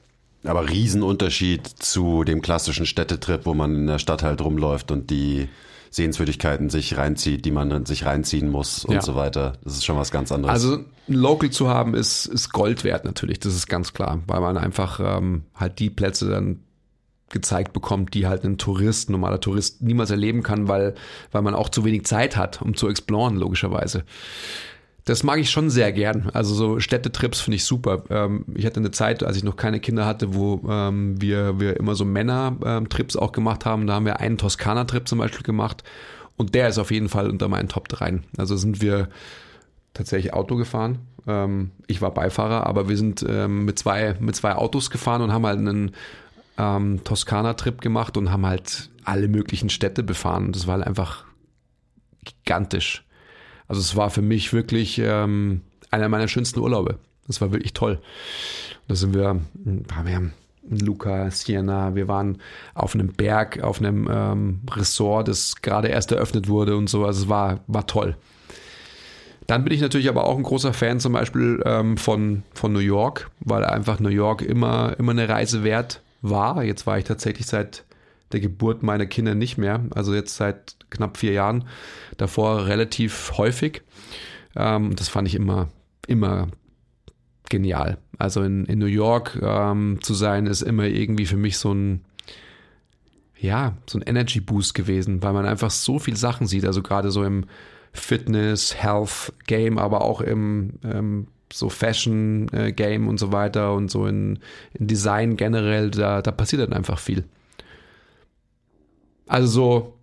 Aber Riesenunterschied zu dem klassischen Städtetrip, wo man in der Stadt halt rumläuft und die Sehenswürdigkeiten sich reinzieht, die man sich reinziehen muss und Ja. so weiter. Das ist schon was ganz anderes. Also ein Local zu haben ist, ist Gold wert natürlich, das ist ganz klar, weil man einfach ähm, halt die Plätze dann gezeigt bekommt, die halt ein Tourist, normaler Tourist niemals erleben kann, weil, weil man auch zu wenig Zeit hat, um zu exploren, logischerweise. Das mag ich schon sehr gern. Also so Städtetrips finde ich super. Ähm, ich hatte eine Zeit, als ich noch keine Kinder hatte, wo ähm, wir, wir immer so Männer-Trips auch gemacht haben. Da haben wir einen Toskana-Trip zum Beispiel gemacht. Und der ist auf jeden Fall unter meinen Top 3. Also sind wir tatsächlich Auto gefahren. Ähm, ich war Beifahrer, aber wir sind mit, zwei, mit zwei Autos gefahren und haben halt einen ähm, Toskana-Trip gemacht und haben halt alle möglichen Städte befahren. Das war halt einfach gigantisch. Also es war für mich wirklich ähm, einer meiner schönsten Urlaube. Das war wirklich toll. Da sind wir, wir haben Luca, Siena, wir waren auf einem Berg, auf einem ähm, Ressort, das gerade erst eröffnet wurde und so. Also es war, war toll. Dann bin ich natürlich aber auch ein großer Fan zum Beispiel ähm, von, von New York, weil einfach New York immer, immer eine Reise wert war. Jetzt war ich tatsächlich seit der Geburt meiner Kinder nicht mehr, also jetzt seit knapp vier Jahren, davor relativ häufig. Ähm, das fand ich immer, immer genial. Also in, in New York ähm, zu sein, ist immer irgendwie für mich so ein, ja, so ein Energy Boost gewesen, weil man einfach so viel Sachen sieht, also gerade so im Fitness, Health Game, aber auch im ähm, so Fashion-Game äh, und so weiter und so in, in Design generell, da, da passiert dann einfach viel. Also so,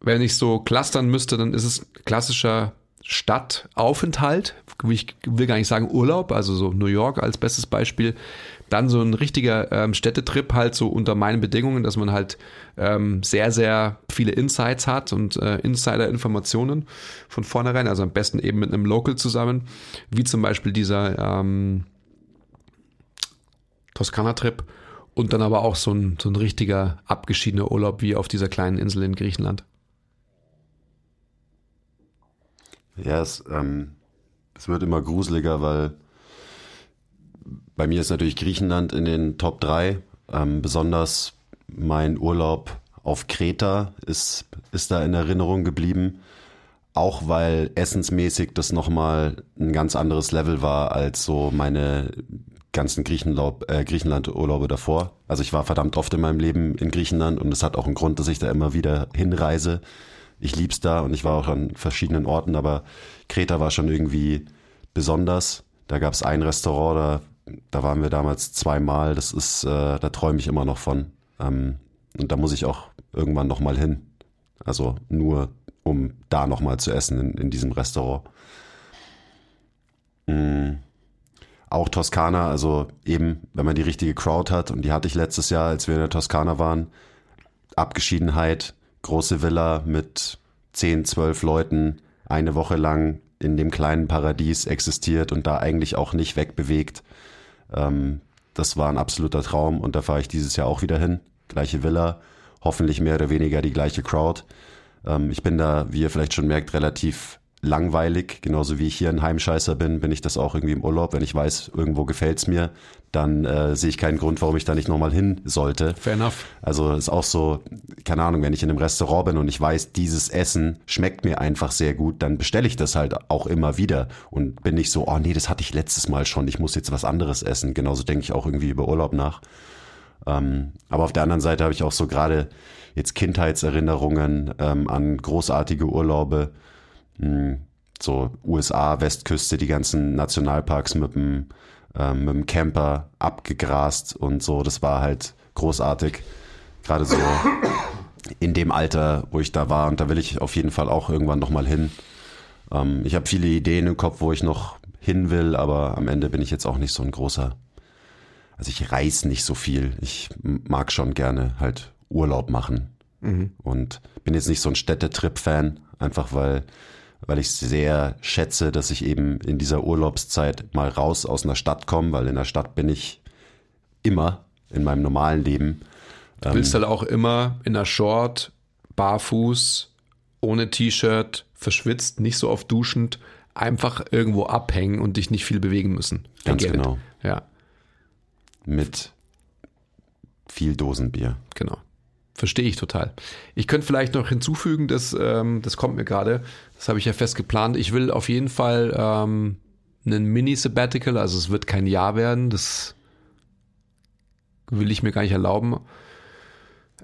wenn ich so clustern müsste, dann ist es klassischer Stadtaufenthalt. Ich will gar nicht sagen Urlaub, also so New York als bestes Beispiel. Dann so ein richtiger ähm, Städtetrip halt so unter meinen Bedingungen, dass man halt ähm, sehr, sehr viele Insights hat und äh, Insider-Informationen von vornherein, also am besten eben mit einem Local zusammen, wie zum Beispiel dieser ähm, Toskana-Trip und dann aber auch so ein, so ein richtiger abgeschiedener Urlaub wie auf dieser kleinen Insel in Griechenland. Ja, es, ähm, es wird immer gruseliger, weil bei mir ist natürlich Griechenland in den Top 3. Ähm, besonders mein Urlaub auf Kreta ist, ist da in Erinnerung geblieben. Auch weil essensmäßig das nochmal ein ganz anderes Level war als so meine ganzen äh, Griechenland-Urlaube davor. Also ich war verdammt oft in meinem Leben in Griechenland und es hat auch einen Grund, dass ich da immer wieder hinreise. Ich lieb's da und ich war auch an verschiedenen Orten, aber Kreta war schon irgendwie besonders. Da gab's ein Restaurant, da da waren wir damals zweimal. Das ist, äh, da träume ich immer noch von. Ähm, und da muss ich auch irgendwann nochmal hin. Also nur, um da nochmal zu essen in, in diesem Restaurant. Mhm. Auch Toskana, also eben, wenn man die richtige Crowd hat, und die hatte ich letztes Jahr, als wir in der Toskana waren, Abgeschiedenheit, große Villa mit 10, 12 Leuten, eine Woche lang in dem kleinen Paradies existiert und da eigentlich auch nicht wegbewegt. Ähm, das war ein absoluter Traum und da fahre ich dieses Jahr auch wieder hin. Gleiche Villa, hoffentlich mehr oder weniger die gleiche Crowd. Ähm, ich bin da, wie ihr vielleicht schon merkt, relativ langweilig. Genauso wie ich hier ein Heimscheißer bin, bin ich das auch irgendwie im Urlaub. Wenn ich weiß, irgendwo gefällt's mir, dann äh, sehe ich keinen Grund, warum ich da nicht nochmal hin sollte. Fair enough. Also ist auch so, keine Ahnung, wenn ich in einem Restaurant bin und ich weiß, dieses Essen schmeckt mir einfach sehr gut, dann bestelle ich das halt auch immer wieder und bin nicht so, oh nee, das hatte ich letztes Mal schon, ich muss jetzt was anderes essen. Genauso denke ich auch irgendwie über Urlaub nach. Ähm, aber auf der anderen Seite habe ich auch so gerade jetzt Kindheitserinnerungen ähm, an großartige Urlaube hm, so USA, Westküste, die ganzen Nationalparks mit dem, ähm, mit dem Camper abgegrast und so. Das war halt großartig. Gerade so in dem Alter, wo ich da war. Und da will ich auf jeden Fall auch irgendwann nochmal hin. Ähm, ich habe viele Ideen im Kopf, wo ich noch hin will, aber am Ende bin ich jetzt auch nicht so ein großer. Also ich reise nicht so viel. Ich mag schon gerne halt Urlaub machen. Mhm. Und bin jetzt nicht so ein Städtetrip-Fan, einfach weil weil ich sehr schätze, dass ich eben in dieser Urlaubszeit mal raus aus einer Stadt komme, weil in der Stadt bin ich immer in meinem normalen Leben. Du willst ähm, halt auch immer in der Short, barfuß, ohne T-Shirt, verschwitzt, nicht so oft duschend, einfach irgendwo abhängen und dich nicht viel bewegen müssen. Ganz genau. Ja. Mit viel Dosenbier. Genau. Verstehe ich total. Ich könnte vielleicht noch hinzufügen, dass, ähm, das kommt mir gerade, das habe ich ja fest geplant. Ich will auf jeden Fall ähm, einen Mini-Sabbatical, also es wird kein Jahr werden, das will ich mir gar nicht erlauben.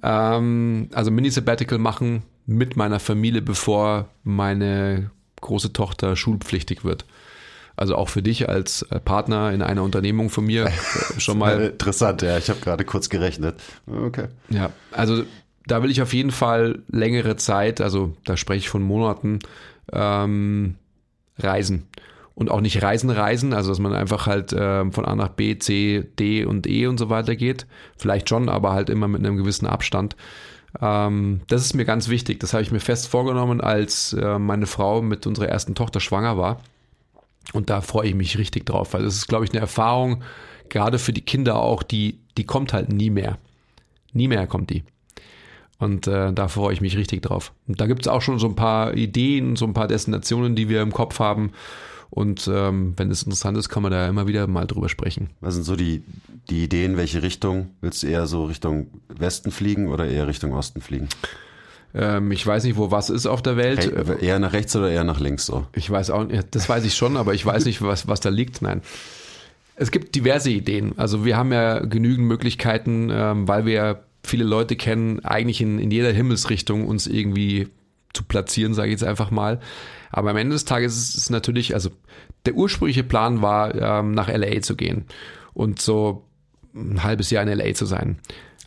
Ähm, also Mini-Sabbatical machen mit meiner Familie, bevor meine große Tochter schulpflichtig wird. Also auch für dich als äh, Partner in einer Unternehmung von mir [LAUGHS] äh, schon mal. Interessant, ja, ich habe gerade kurz gerechnet. Okay. Ja, also da will ich auf jeden Fall längere Zeit, also da spreche ich von Monaten, ähm, reisen. Und auch nicht reisen, reisen, also dass man einfach halt ähm, von A nach B, C, D und E und so weiter geht. Vielleicht schon, aber halt immer mit einem gewissen Abstand. Ähm, das ist mir ganz wichtig. Das habe ich mir fest vorgenommen, als äh, meine Frau mit unserer ersten Tochter schwanger war. Und da freue ich mich richtig drauf, weil das ist, glaube ich, eine Erfahrung, gerade für die Kinder auch, die, die kommt halt nie mehr. Nie mehr kommt die. Und äh, da freue ich mich richtig drauf. Und da gibt es auch schon so ein paar Ideen, so ein paar Destinationen, die wir im Kopf haben. Und ähm, wenn es interessant ist, kann man da immer wieder mal drüber sprechen. Was sind so die, die Ideen, welche Richtung? Willst du eher so Richtung Westen fliegen oder eher Richtung Osten fliegen? Ähm, ich weiß nicht, wo was ist auf der Welt. Hey, eher nach rechts oder eher nach links so? Ich weiß auch nicht, das weiß ich schon, aber ich weiß nicht, was, was da liegt. Nein. Es gibt diverse Ideen. Also wir haben ja genügend Möglichkeiten, ähm, weil wir viele Leute kennen, eigentlich in, in jeder Himmelsrichtung uns irgendwie zu platzieren, sage ich jetzt einfach mal. Aber am Ende des Tages ist es natürlich, also der ursprüngliche Plan war, ähm, nach LA zu gehen und so ein halbes Jahr in LA zu sein.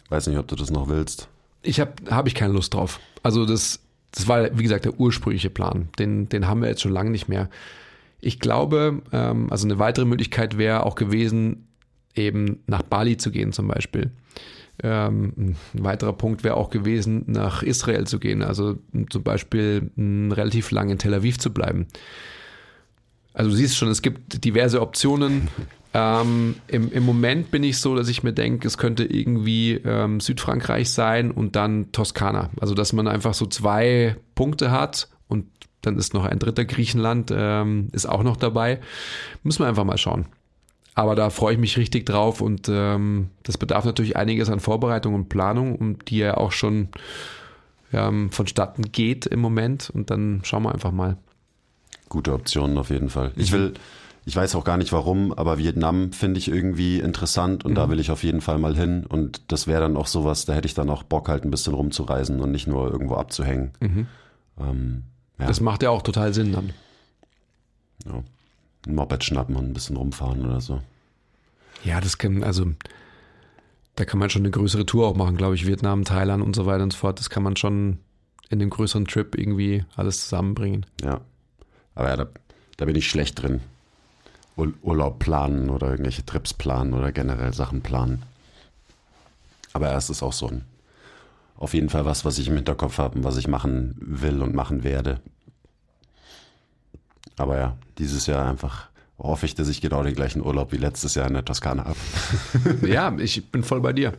Weiß nicht, ob du das noch willst. Ich habe hab ich keine Lust drauf. Also das, das war, wie gesagt, der ursprüngliche Plan. Den, den haben wir jetzt schon lange nicht mehr. Ich glaube, ähm, also eine weitere Möglichkeit wäre auch gewesen, eben nach Bali zu gehen zum Beispiel. Ähm, ein weiterer Punkt wäre auch gewesen, nach Israel zu gehen, also zum Beispiel relativ lang in Tel Aviv zu bleiben. Also du siehst schon, es gibt diverse Optionen. Ähm, im, Im Moment bin ich so, dass ich mir denke, es könnte irgendwie ähm, Südfrankreich sein und dann Toskana. Also dass man einfach so zwei Punkte hat und dann ist noch ein dritter Griechenland, ähm, ist auch noch dabei. Müssen wir einfach mal schauen. Aber da freue ich mich richtig drauf und ähm, das bedarf natürlich einiges an Vorbereitung und Planung, um die ja auch schon ähm, vonstatten geht im Moment. Und dann schauen wir einfach mal. Gute Optionen auf jeden Fall. Ich will, ich weiß auch gar nicht warum, aber Vietnam finde ich irgendwie interessant und mhm. da will ich auf jeden Fall mal hin. Und das wäre dann auch sowas, da hätte ich dann auch Bock halt ein bisschen rumzureisen und nicht nur irgendwo abzuhängen. Mhm. Ähm, ja. Das macht ja auch total Sinn dann. Ja ein Moped schnappen und ein bisschen rumfahren oder so. Ja, das kann, also da kann man schon eine größere Tour auch machen, glaube ich, Vietnam, Thailand und so weiter und so fort. Das kann man schon in dem größeren Trip irgendwie alles zusammenbringen. Ja. Aber ja, da, da bin ich schlecht drin. Ur Urlaub planen oder irgendwelche Trips planen oder generell Sachen planen. Aber es ist auch so ein, auf jeden Fall was, was ich im Hinterkopf habe und was ich machen will und machen werde. Aber ja, dieses Jahr einfach hoffe ich, dass ich genau den gleichen Urlaub wie letztes Jahr in der Toskana habe. [LAUGHS] ja, ich bin voll bei dir.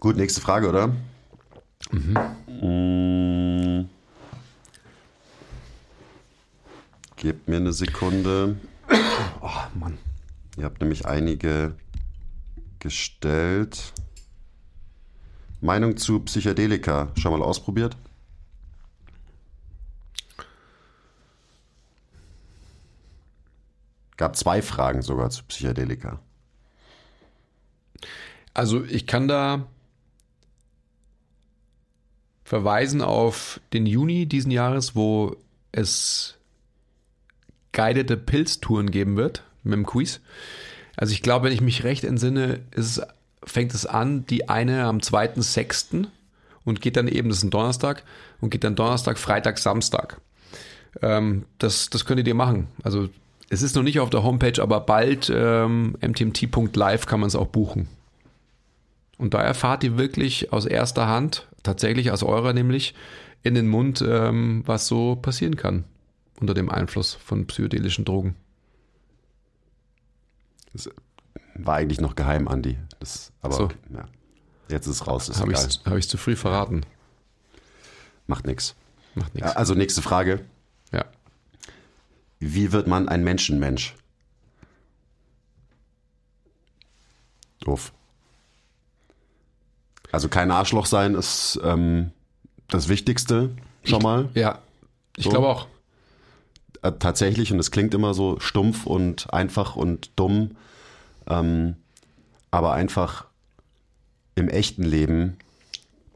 Gut, nächste Frage, oder? Mhm. Mm. Gebt mir eine Sekunde. Oh, Mann. Ihr habt nämlich einige gestellt. Meinung zu Psychedelika. Schon mal ausprobiert? Gab zwei Fragen sogar zu Psychedelika. Also ich kann da verweisen auf den Juni diesen Jahres, wo es guidete Pilztouren geben wird mit dem Quiz. Also ich glaube, wenn ich mich recht entsinne, es, fängt es an, die eine am 2.6. und geht dann eben, das ist ein Donnerstag, und geht dann Donnerstag, Freitag, Samstag. Ähm, das, das könnt ihr machen. Also es ist noch nicht auf der Homepage, aber bald ähm, mtmt.live kann man es auch buchen. Und da erfahrt ihr wirklich aus erster Hand, tatsächlich aus eurer nämlich, in den Mund, ähm, was so passieren kann unter dem Einfluss von psychedelischen Drogen. Das war eigentlich noch geheim, Andi. Das, aber so. okay, ja. jetzt ist es raus. Habe ich es hab zu früh verraten? Macht nichts. Macht nichts. Also nächste Frage. Ja. Wie wird man ein Menschenmensch? Doof. Also kein Arschloch sein ist ähm, das Wichtigste schon mal. Ja, ich so. glaube auch. Äh, tatsächlich, und es klingt immer so stumpf und einfach und dumm, ähm, aber einfach im echten Leben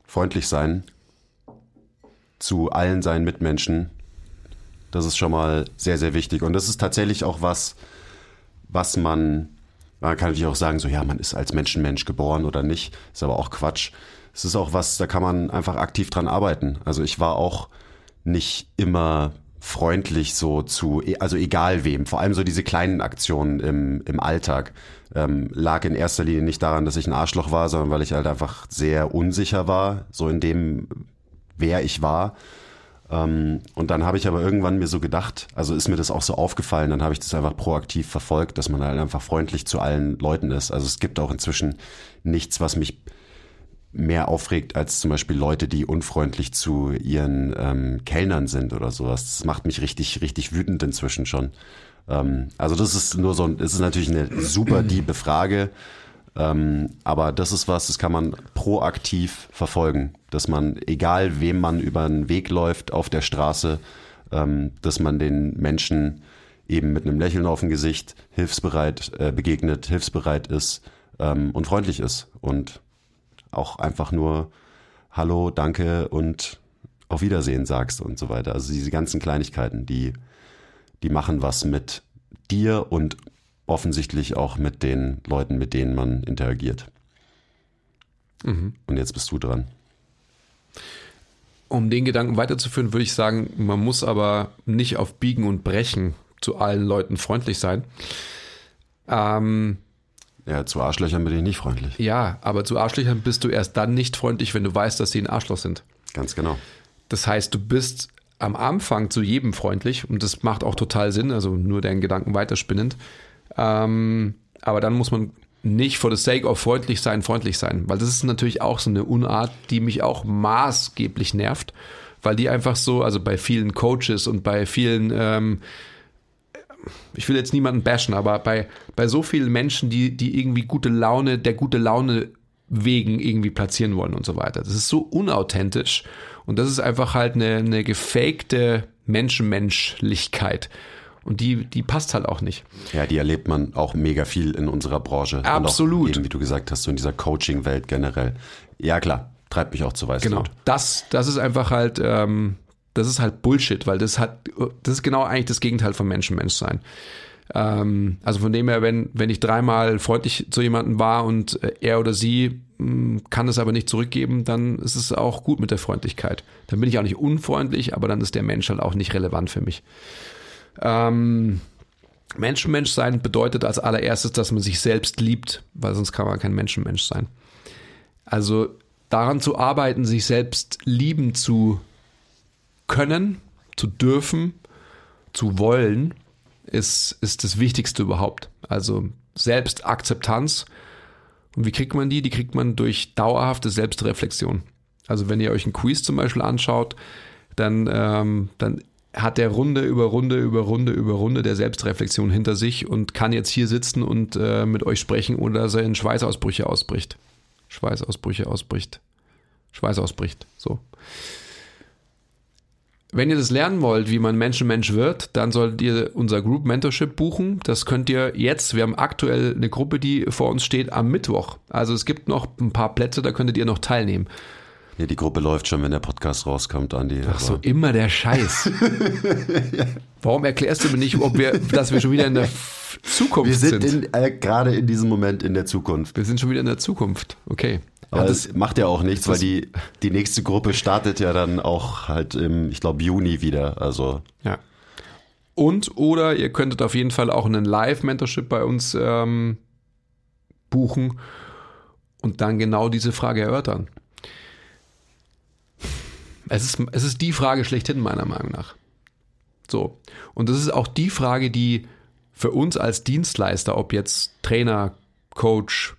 freundlich sein zu allen seinen Mitmenschen. Das ist schon mal sehr, sehr wichtig. Und das ist tatsächlich auch was, was man, man kann natürlich auch sagen, so ja, man ist als Menschenmensch geboren oder nicht, ist aber auch Quatsch. Es ist auch was, da kann man einfach aktiv dran arbeiten. Also ich war auch nicht immer freundlich so zu, also egal wem, vor allem so diese kleinen Aktionen im, im Alltag, ähm, lag in erster Linie nicht daran, dass ich ein Arschloch war, sondern weil ich halt einfach sehr unsicher war, so in dem, wer ich war. Ähm, und dann habe ich aber irgendwann mir so gedacht, also ist mir das auch so aufgefallen, dann habe ich das einfach proaktiv verfolgt, dass man halt einfach freundlich zu allen Leuten ist. Also es gibt auch inzwischen nichts, was mich mehr aufregt als zum Beispiel Leute, die unfreundlich zu ihren ähm, Kellnern sind oder sowas. Das macht mich richtig, richtig wütend inzwischen schon. Ähm, also das ist nur so, das ist natürlich eine super [CLEARS THROAT] diebe Frage, ähm, aber das ist was, das kann man proaktiv verfolgen, dass man, egal wem man über den Weg läuft auf der Straße, ähm, dass man den Menschen eben mit einem Lächeln auf dem Gesicht hilfsbereit äh, begegnet, hilfsbereit ist ähm, und freundlich ist und auch einfach nur Hallo, danke und auf Wiedersehen sagst und so weiter. Also diese ganzen Kleinigkeiten, die, die machen was mit dir und offensichtlich auch mit den Leuten, mit denen man interagiert. Mhm. Und jetzt bist du dran. Um den Gedanken weiterzuführen, würde ich sagen, man muss aber nicht auf Biegen und Brechen zu allen Leuten freundlich sein. Ähm, ja, zu Arschlöchern bin ich nicht freundlich. Ja, aber zu Arschlöchern bist du erst dann nicht freundlich, wenn du weißt, dass sie ein Arschloch sind. Ganz genau. Das heißt, du bist am Anfang zu jedem freundlich und das macht auch total Sinn, also nur deinen Gedanken weiterspinnend. Ähm, aber dann muss man nicht for the sake of freundlich sein, freundlich sein, weil das ist natürlich auch so eine Unart, die mich auch maßgeblich nervt, weil die einfach so, also bei vielen Coaches und bei vielen ähm, ich will jetzt niemanden bashen, aber bei, bei so vielen Menschen, die, die irgendwie gute Laune, der gute Laune wegen irgendwie platzieren wollen und so weiter. Das ist so unauthentisch und das ist einfach halt eine, eine gefakte Menschenmenschlichkeit. Und die, die passt halt auch nicht. Ja, die erlebt man auch mega viel in unserer Branche. Absolut. Und auch eben, wie du gesagt hast, so in dieser Coaching-Welt generell. Ja, klar, treibt mich auch zu Weißblut. Genau. Das, das ist einfach halt, ähm, das ist halt Bullshit, weil das hat, das ist genau eigentlich das Gegenteil von Menschenmensch sein. Ähm, also von dem her, wenn, wenn ich dreimal freundlich zu jemandem war und äh, er oder sie mh, hm, kann es aber nicht zurückgeben, dann ist es auch gut mit der Freundlichkeit. Dann bin ich auch nicht unfreundlich, aber dann ist der Mensch halt auch nicht relevant für mich. Ähm, Menschenmensch sein bedeutet als allererstes, dass man sich selbst liebt, weil sonst kann man kein Menschenmensch sein. Also daran zu arbeiten, sich selbst lieben zu können, zu dürfen, zu wollen, ist, ist das Wichtigste überhaupt. Also Selbstakzeptanz. Und wie kriegt man die? Die kriegt man durch dauerhafte Selbstreflexion. Also wenn ihr euch ein Quiz zum Beispiel anschaut, dann, ähm, dann hat der Runde über Runde über Runde über Runde der Selbstreflexion hinter sich und kann jetzt hier sitzen und äh, mit euch sprechen, ohne dass er in Schweißausbrüche ausbricht. Schweißausbrüche ausbricht. Schweißausbricht. So. Wenn ihr das lernen wollt, wie man Mensch-Mensch wird, dann solltet ihr unser Group Mentorship buchen. Das könnt ihr jetzt. Wir haben aktuell eine Gruppe, die vor uns steht am Mittwoch. Also es gibt noch ein paar Plätze, da könntet ihr noch teilnehmen. Ja, die Gruppe läuft schon, wenn der Podcast rauskommt, Andi. Ach so, immer der Scheiß. [LAUGHS] Warum erklärst du mir nicht, ob wir, dass wir schon wieder in der Zukunft sind? Wir sind, sind? äh, gerade in diesem Moment in der Zukunft. Wir sind schon wieder in der Zukunft. Okay. Aber ja, das macht ja auch nichts, weil die, die nächste Gruppe startet ja dann auch halt im, ich glaube, Juni wieder. Also. Ja. Und oder ihr könntet auf jeden Fall auch einen Live-Mentorship bei uns ähm, buchen und dann genau diese Frage erörtern. Es ist, es ist die Frage schlechthin, meiner Meinung nach. So. Und das ist auch die Frage, die für uns als Dienstleister, ob jetzt Trainer, Coach,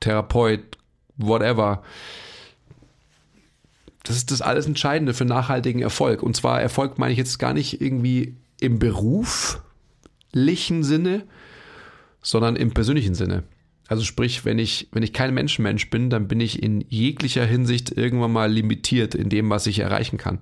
Therapeut, whatever. Das ist das alles Entscheidende für nachhaltigen Erfolg. Und zwar Erfolg meine ich jetzt gar nicht irgendwie im beruflichen Sinne, sondern im persönlichen Sinne. Also sprich, wenn ich, wenn ich kein Menschenmensch bin, dann bin ich in jeglicher Hinsicht irgendwann mal limitiert in dem, was ich erreichen kann.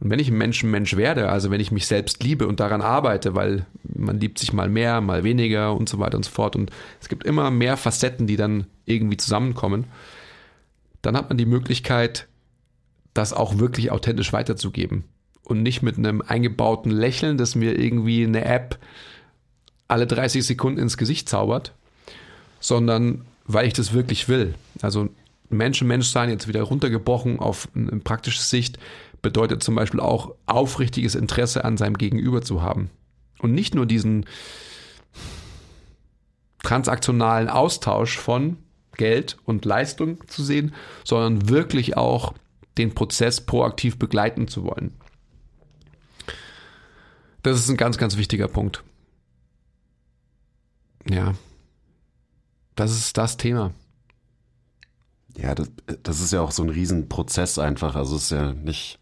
Und wenn ich ein Mensch ein Mensch werde, also wenn ich mich selbst liebe und daran arbeite, weil man liebt sich mal mehr, mal weniger und so weiter und so fort und es gibt immer mehr Facetten, die dann irgendwie zusammenkommen, dann hat man die Möglichkeit, das auch wirklich authentisch weiterzugeben und nicht mit einem eingebauten Lächeln, das mir irgendwie eine App alle 30 Sekunden ins Gesicht zaubert, sondern weil ich das wirklich will. Also Mensch, Mensch sein, jetzt wieder runtergebrochen auf eine praktische Sicht, bedeutet zum Beispiel auch aufrichtiges Interesse an seinem Gegenüber zu haben. Und nicht nur diesen transaktionalen Austausch von Geld und Leistung zu sehen, sondern wirklich auch den Prozess proaktiv begleiten zu wollen. Das ist ein ganz, ganz wichtiger Punkt. Ja. Das ist das Thema. Ja, das, das ist ja auch so ein Riesenprozess einfach. Also es ist ja nicht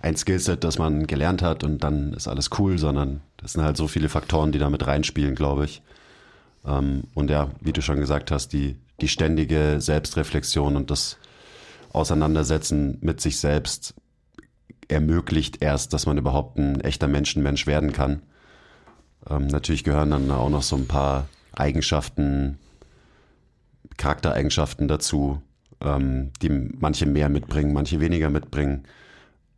ein Skillset, das man gelernt hat und dann ist alles cool, sondern das sind halt so viele Faktoren, die da mit reinspielen, glaube ich. Ähm, und ja, wie du schon gesagt hast, die, die ständige Selbstreflexion und das Auseinandersetzen mit sich selbst ermöglicht erst, dass man überhaupt ein echter Menschenmensch werden kann. Ähm, natürlich gehören dann auch noch so ein paar Eigenschaften, Charaktereigenschaften dazu, ähm, die manche mehr mitbringen, manche weniger mitbringen.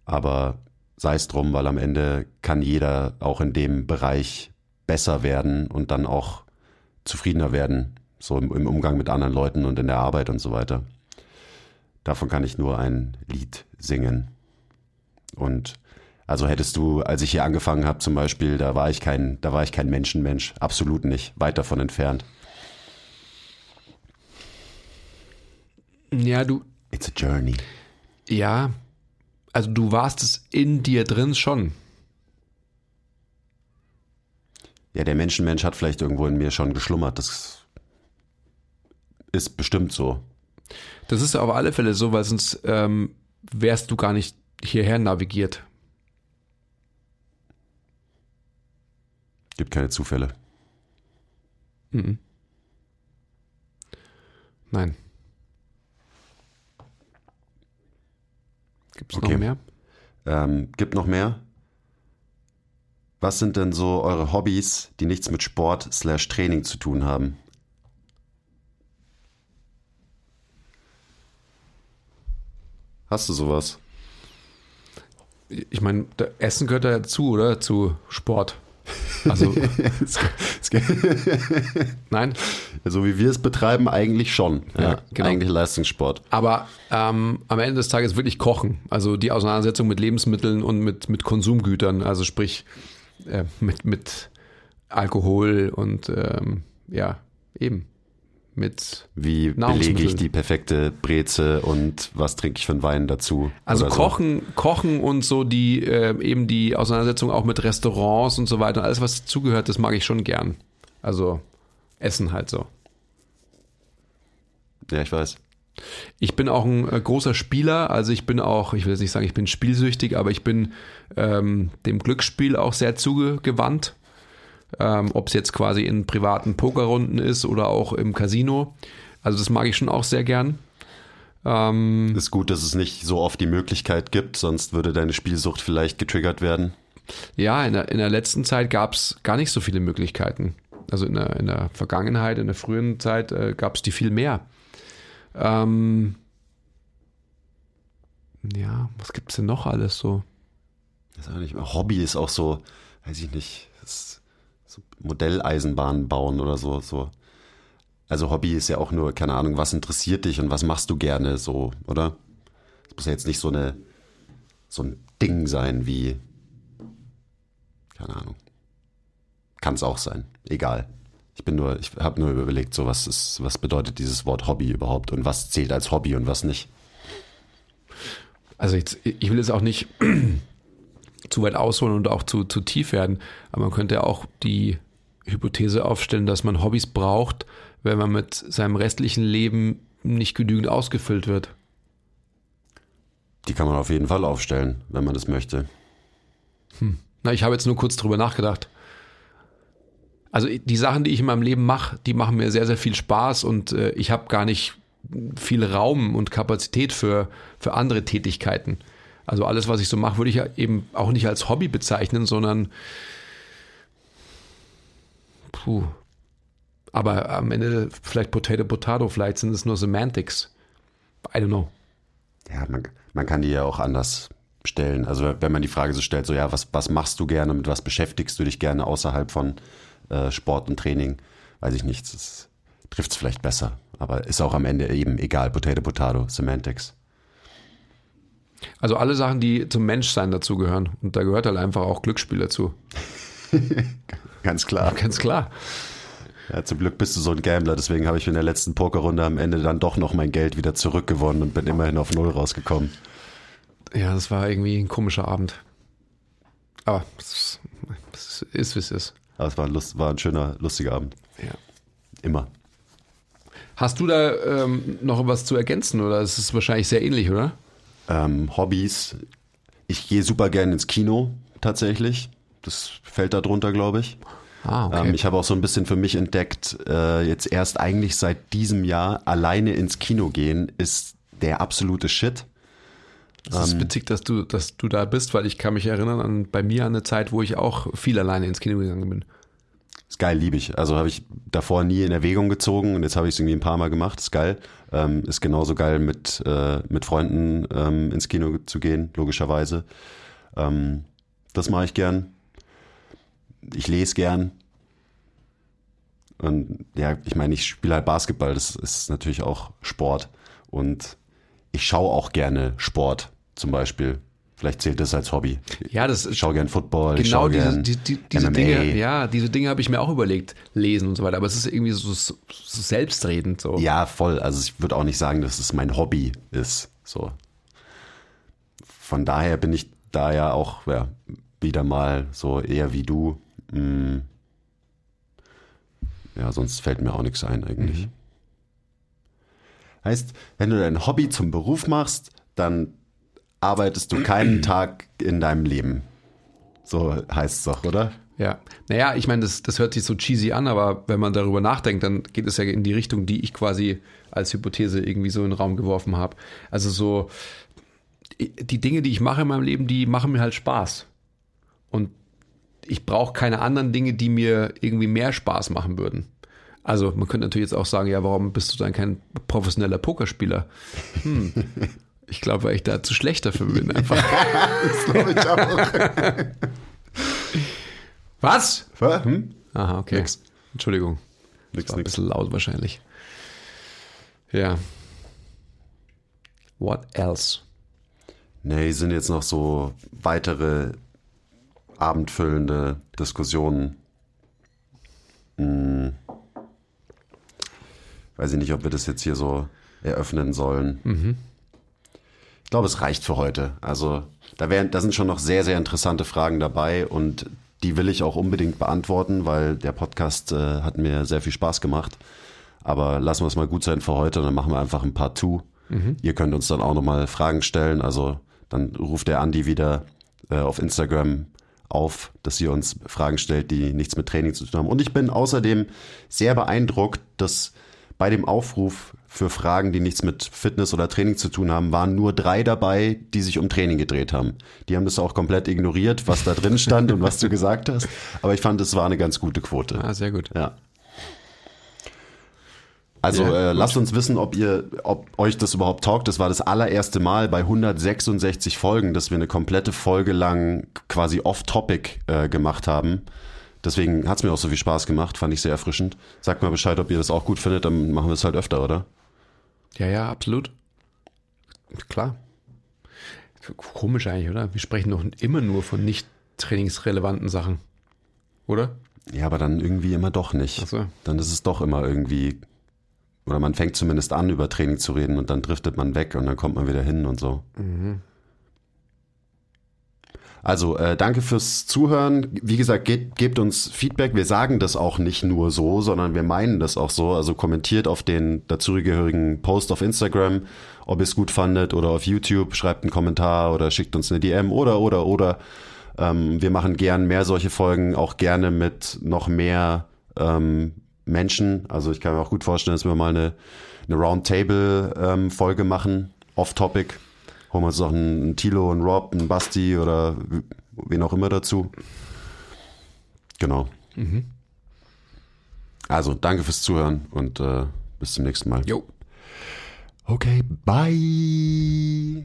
Aber sei es drum, weil am Ende kann jeder auch in dem Bereich besser werden und dann auch zufriedener werden, so im, im Umgang mit anderen Leuten und in der Arbeit und so weiter. Davon kann ich nur ein Lied singen. Und also hättest du, als ich hier angefangen habe zum Beispiel, da war ich kein, da war ich kein Menschenmensch, absolut nicht, weit davon entfernt. Ja, du. It's a journey. Ja, also du warst es in dir drin schon. Ja, der Menschenmensch hat vielleicht irgendwo in mir schon geschlummert. Das ist bestimmt so. Das ist auf alle Fälle so, weil sonst ähm, wärst du gar nicht hierher navigiert. Gibt keine Zufälle. Mhm. Nein. Gibt es Okay. noch mehr? Ähm, gibt noch mehr? Was sind denn so eure Hobbys, die nichts mit Sport slash Training zu tun haben? Hast du sowas? Ich meine, Essen gehört ja dazu, oder? Zu Sport. Also, [LAUGHS] [LAUGHS] nein. so wie wir es betreiben, eigentlich schon. Ja, Ja, genau. Eigentlich Leistungssport. Aber ähm, am Ende des Tages wirklich kochen. Also die Auseinandersetzung mit Lebensmitteln und mit, mit Konsumgütern, also sprich äh, mit, mit Alkohol und ähm, ja, eben mit. Wie belege ich die perfekte Breze und was trinke ich für einen Wein dazu? Also oder so. Kochen, Kochen und so die äh, eben die Auseinandersetzung auch mit Restaurants und so weiter, alles was dazugehört, das mag ich schon gern. Also Essen halt so. Ja, ich weiß. Ich bin auch ein äh, großer Spieler, also ich bin auch, ich will jetzt nicht sagen, ich bin spielsüchtig, aber ich bin ähm, dem Glücksspiel auch sehr zugewandt. Ähm, Ob es jetzt quasi in privaten Pokerrunden ist oder auch im Casino. Also das mag ich schon auch sehr gern. Ähm, Ist gut, dass es nicht so oft die Möglichkeit gibt, sonst würde deine Spielsucht vielleicht getriggert werden. ja, in der, in der letzten Zeit gab es gar nicht so viele Möglichkeiten. Also in der, in der Vergangenheit, in der frühen Zeit äh, gab es die viel mehr. Ähm, ja, was gibt es denn noch alles so? Das ist auch nicht, Hobby ist auch so, weiß ich nicht, das ist Modelleisenbahn bauen oder so, so. Also Hobby ist ja auch nur, keine Ahnung, was interessiert dich und was machst du gerne so, oder? Es muss ja jetzt nicht so eine, so ein Ding sein wie, keine Ahnung. Kann es auch sein, egal. Ich bin nur, ich habe nur überlegt, so was ist, was bedeutet dieses Wort Hobby überhaupt und was zählt als Hobby und was nicht. Also jetzt, ich will jetzt auch nicht [CLEARS THROAT] zu weit ausholen und auch zu, zu tief werden, aber man könnte ja auch die Hypothese aufstellen, dass man Hobbys braucht, wenn man mit seinem restlichen Leben nicht genügend ausgefüllt wird. Die kann man auf jeden Fall aufstellen, wenn man das möchte. Na, ich habe jetzt nur kurz drüber nachgedacht. Also die Sachen, die ich in meinem Leben mache, die machen mir sehr, sehr viel Spaß und äh, ich habe gar nicht viel Raum und Kapazität für, für andere Tätigkeiten. Also alles, was ich so mache, würde ich ja eben auch nicht als Hobby bezeichnen, sondern puh. Aber am Ende vielleicht Potato Potato, vielleicht sind es nur Semantics. I don't know. Ja, man, man kann die ja auch anders stellen. Also wenn man die Frage so stellt, so ja, was, was machst du gerne, mit was beschäftigst du dich gerne außerhalb von äh, Sport und Training, weiß ich nicht, das trifft es vielleicht besser. Aber ist auch am Ende eben egal, Potato, Potato, Semantics. Also alle Sachen, die zum Menschsein dazugehören. Und da gehört halt einfach auch Glücksspiel dazu. [LAUGHS] Ganz klar. [LAUGHS] Ganz klar. Ja, zum Glück bist du so ein Gambler, deswegen habe ich in der letzten Pokerrunde am Ende dann doch noch mein Geld wieder zurückgewonnen und bin immerhin auf Null rausgekommen. Ja, das war irgendwie ein komischer Abend. Aber es ist, wie es ist. Aber es war ein, Lust, war ein schöner, lustiger Abend. Ja. Immer. Hast du da ähm, noch was zu ergänzen oder ist es wahrscheinlich sehr ähnlich, oder? Ähm, Hobbys. Ich gehe super gerne ins Kino, tatsächlich. Das fällt da drunter, glaube ich. Ah, okay. Ähm, ich habe auch so ein bisschen für mich entdeckt, äh, jetzt erst eigentlich seit diesem Jahr alleine ins Kino gehen ist der absolute Shit. Das ist witzig, dass du, dass du da bist, weil ich kann mich erinnern an bei mir an eine Zeit, wo ich auch viel alleine ins Kino gegangen bin. Ist geil, liebe ich. Also habe ich davor nie in Erwägung gezogen und jetzt habe ich es irgendwie ein paar Mal gemacht. Ist geil. Ähm, ist genauso geil, mit, äh, mit Freunden ähm, ins Kino zu gehen, logischerweise. Ähm, das mache ich gern. Ich lese gern. Und ja, ich meine, ich spiele halt Basketball, das ist natürlich auch Sport. Und ich schaue auch gerne Sport, zum Beispiel. Vielleicht zählt das als Hobby. Ja, das Ich schaue gern Football, ich genau schaue diese, gern die, die, diese MMA. Dinge, ja, diese Dinge habe ich mir auch überlegt, lesen und so weiter, aber es ist irgendwie so, so selbstredend so. Ja, voll. Also ich würde auch nicht sagen, dass es mein Hobby ist. So. Von daher bin ich da ja auch ja, wieder mal so eher wie du. Mm. Ja, sonst fällt mir auch nichts ein eigentlich. Heißt, wenn du dein Hobby zum Beruf machst, dann arbeitest du keinen [CLEARS THROAT] Tag in deinem Leben. So heißt es doch, oder? Ja, naja, ich meine, das, das hört sich so cheesy an, aber wenn man darüber nachdenkt, dann geht es ja in die Richtung, die ich quasi als Hypothese irgendwie so in den Raum geworfen habe. Also so, die Dinge, die ich mache in meinem Leben, die machen mir halt Spaß. Und ich brauche keine anderen Dinge, die mir irgendwie mehr Spaß machen würden. Also man könnte natürlich jetzt auch sagen, ja, warum bist du dann kein professioneller Pokerspieler? Hm. [LAUGHS] Ich glaube, weil ich da zu schlecht dafür bin einfach. [LAUGHS] Das glaube ich auch. Was? Hm? Aha, okay. Nix. Entschuldigung. Nix, War ein nix. bisschen laut wahrscheinlich. Ja. What else? Nee, sind jetzt noch so weitere abendfüllende Diskussionen. Hm. Weiß ich nicht, ob wir das jetzt hier so eröffnen sollen. Ich glaube, es reicht für heute. Also da, wären, da sind schon noch sehr, sehr interessante Fragen dabei und die will ich auch unbedingt beantworten, weil der Podcast äh, hat mir sehr viel Spaß gemacht. Aber lassen wir es mal gut sein für heute und dann machen wir einfach ein Part 2. Ihr könnt uns dann auch nochmal Fragen stellen. Also dann ruft der Andi wieder äh, auf Instagram auf, dass ihr uns Fragen stellt, die nichts mit Training zu tun haben. Und ich bin außerdem sehr beeindruckt, dass bei dem Aufruf für Fragen, die nichts mit Fitness oder Training zu tun haben, waren nur drei dabei, die sich um Training gedreht haben. Die haben das auch komplett ignoriert, was da drin stand und was du [LAUGHS] gesagt hast. Aber ich fand, es war eine ganz gute Quote. Ah, sehr gut. Ja. Also Ja, äh, lasst uns wissen, ob ihr, ob euch das überhaupt taugt. Das war das allererste Mal bei 166 Folgen, dass wir eine komplette Folge lang quasi off-topic äh, gemacht haben. Deswegen hat es mir auch so viel Spaß gemacht, fand ich sehr erfrischend. Sagt mal Bescheid, ob ihr das auch gut findet, dann machen wir es halt öfter, oder? Ja, ja, absolut. Klar. Komisch eigentlich, oder? Wir sprechen doch immer nur von nicht trainingsrelevanten Sachen. Oder? Ja, aber dann irgendwie immer doch nicht. Ach so. Dann ist es doch immer irgendwie, oder man fängt zumindest an, über Training zu reden und dann driftet man weg und dann kommt man wieder hin und so. Also äh, danke fürs Zuhören. Wie gesagt, gebt, gebt uns Feedback. Wir sagen das auch nicht nur so, sondern wir meinen das auch so. Also kommentiert auf den dazugehörigen Post auf Instagram, ob ihr es gut fandet oder auf YouTube. Schreibt einen Kommentar oder schickt uns eine DM oder, oder, oder. Ähm, wir machen gern mehr solche Folgen, auch gerne mit noch mehr ähm, Menschen. Also ich kann mir auch gut vorstellen, dass wir mal eine, eine Roundtable-Folge machen, off-topic. Holen wir uns noch einen, einen Tilo, einen Rob, einen Basti oder wen auch immer dazu. Genau. Also, danke fürs Zuhören und äh, bis zum nächsten Mal. Jo. Okay, bye.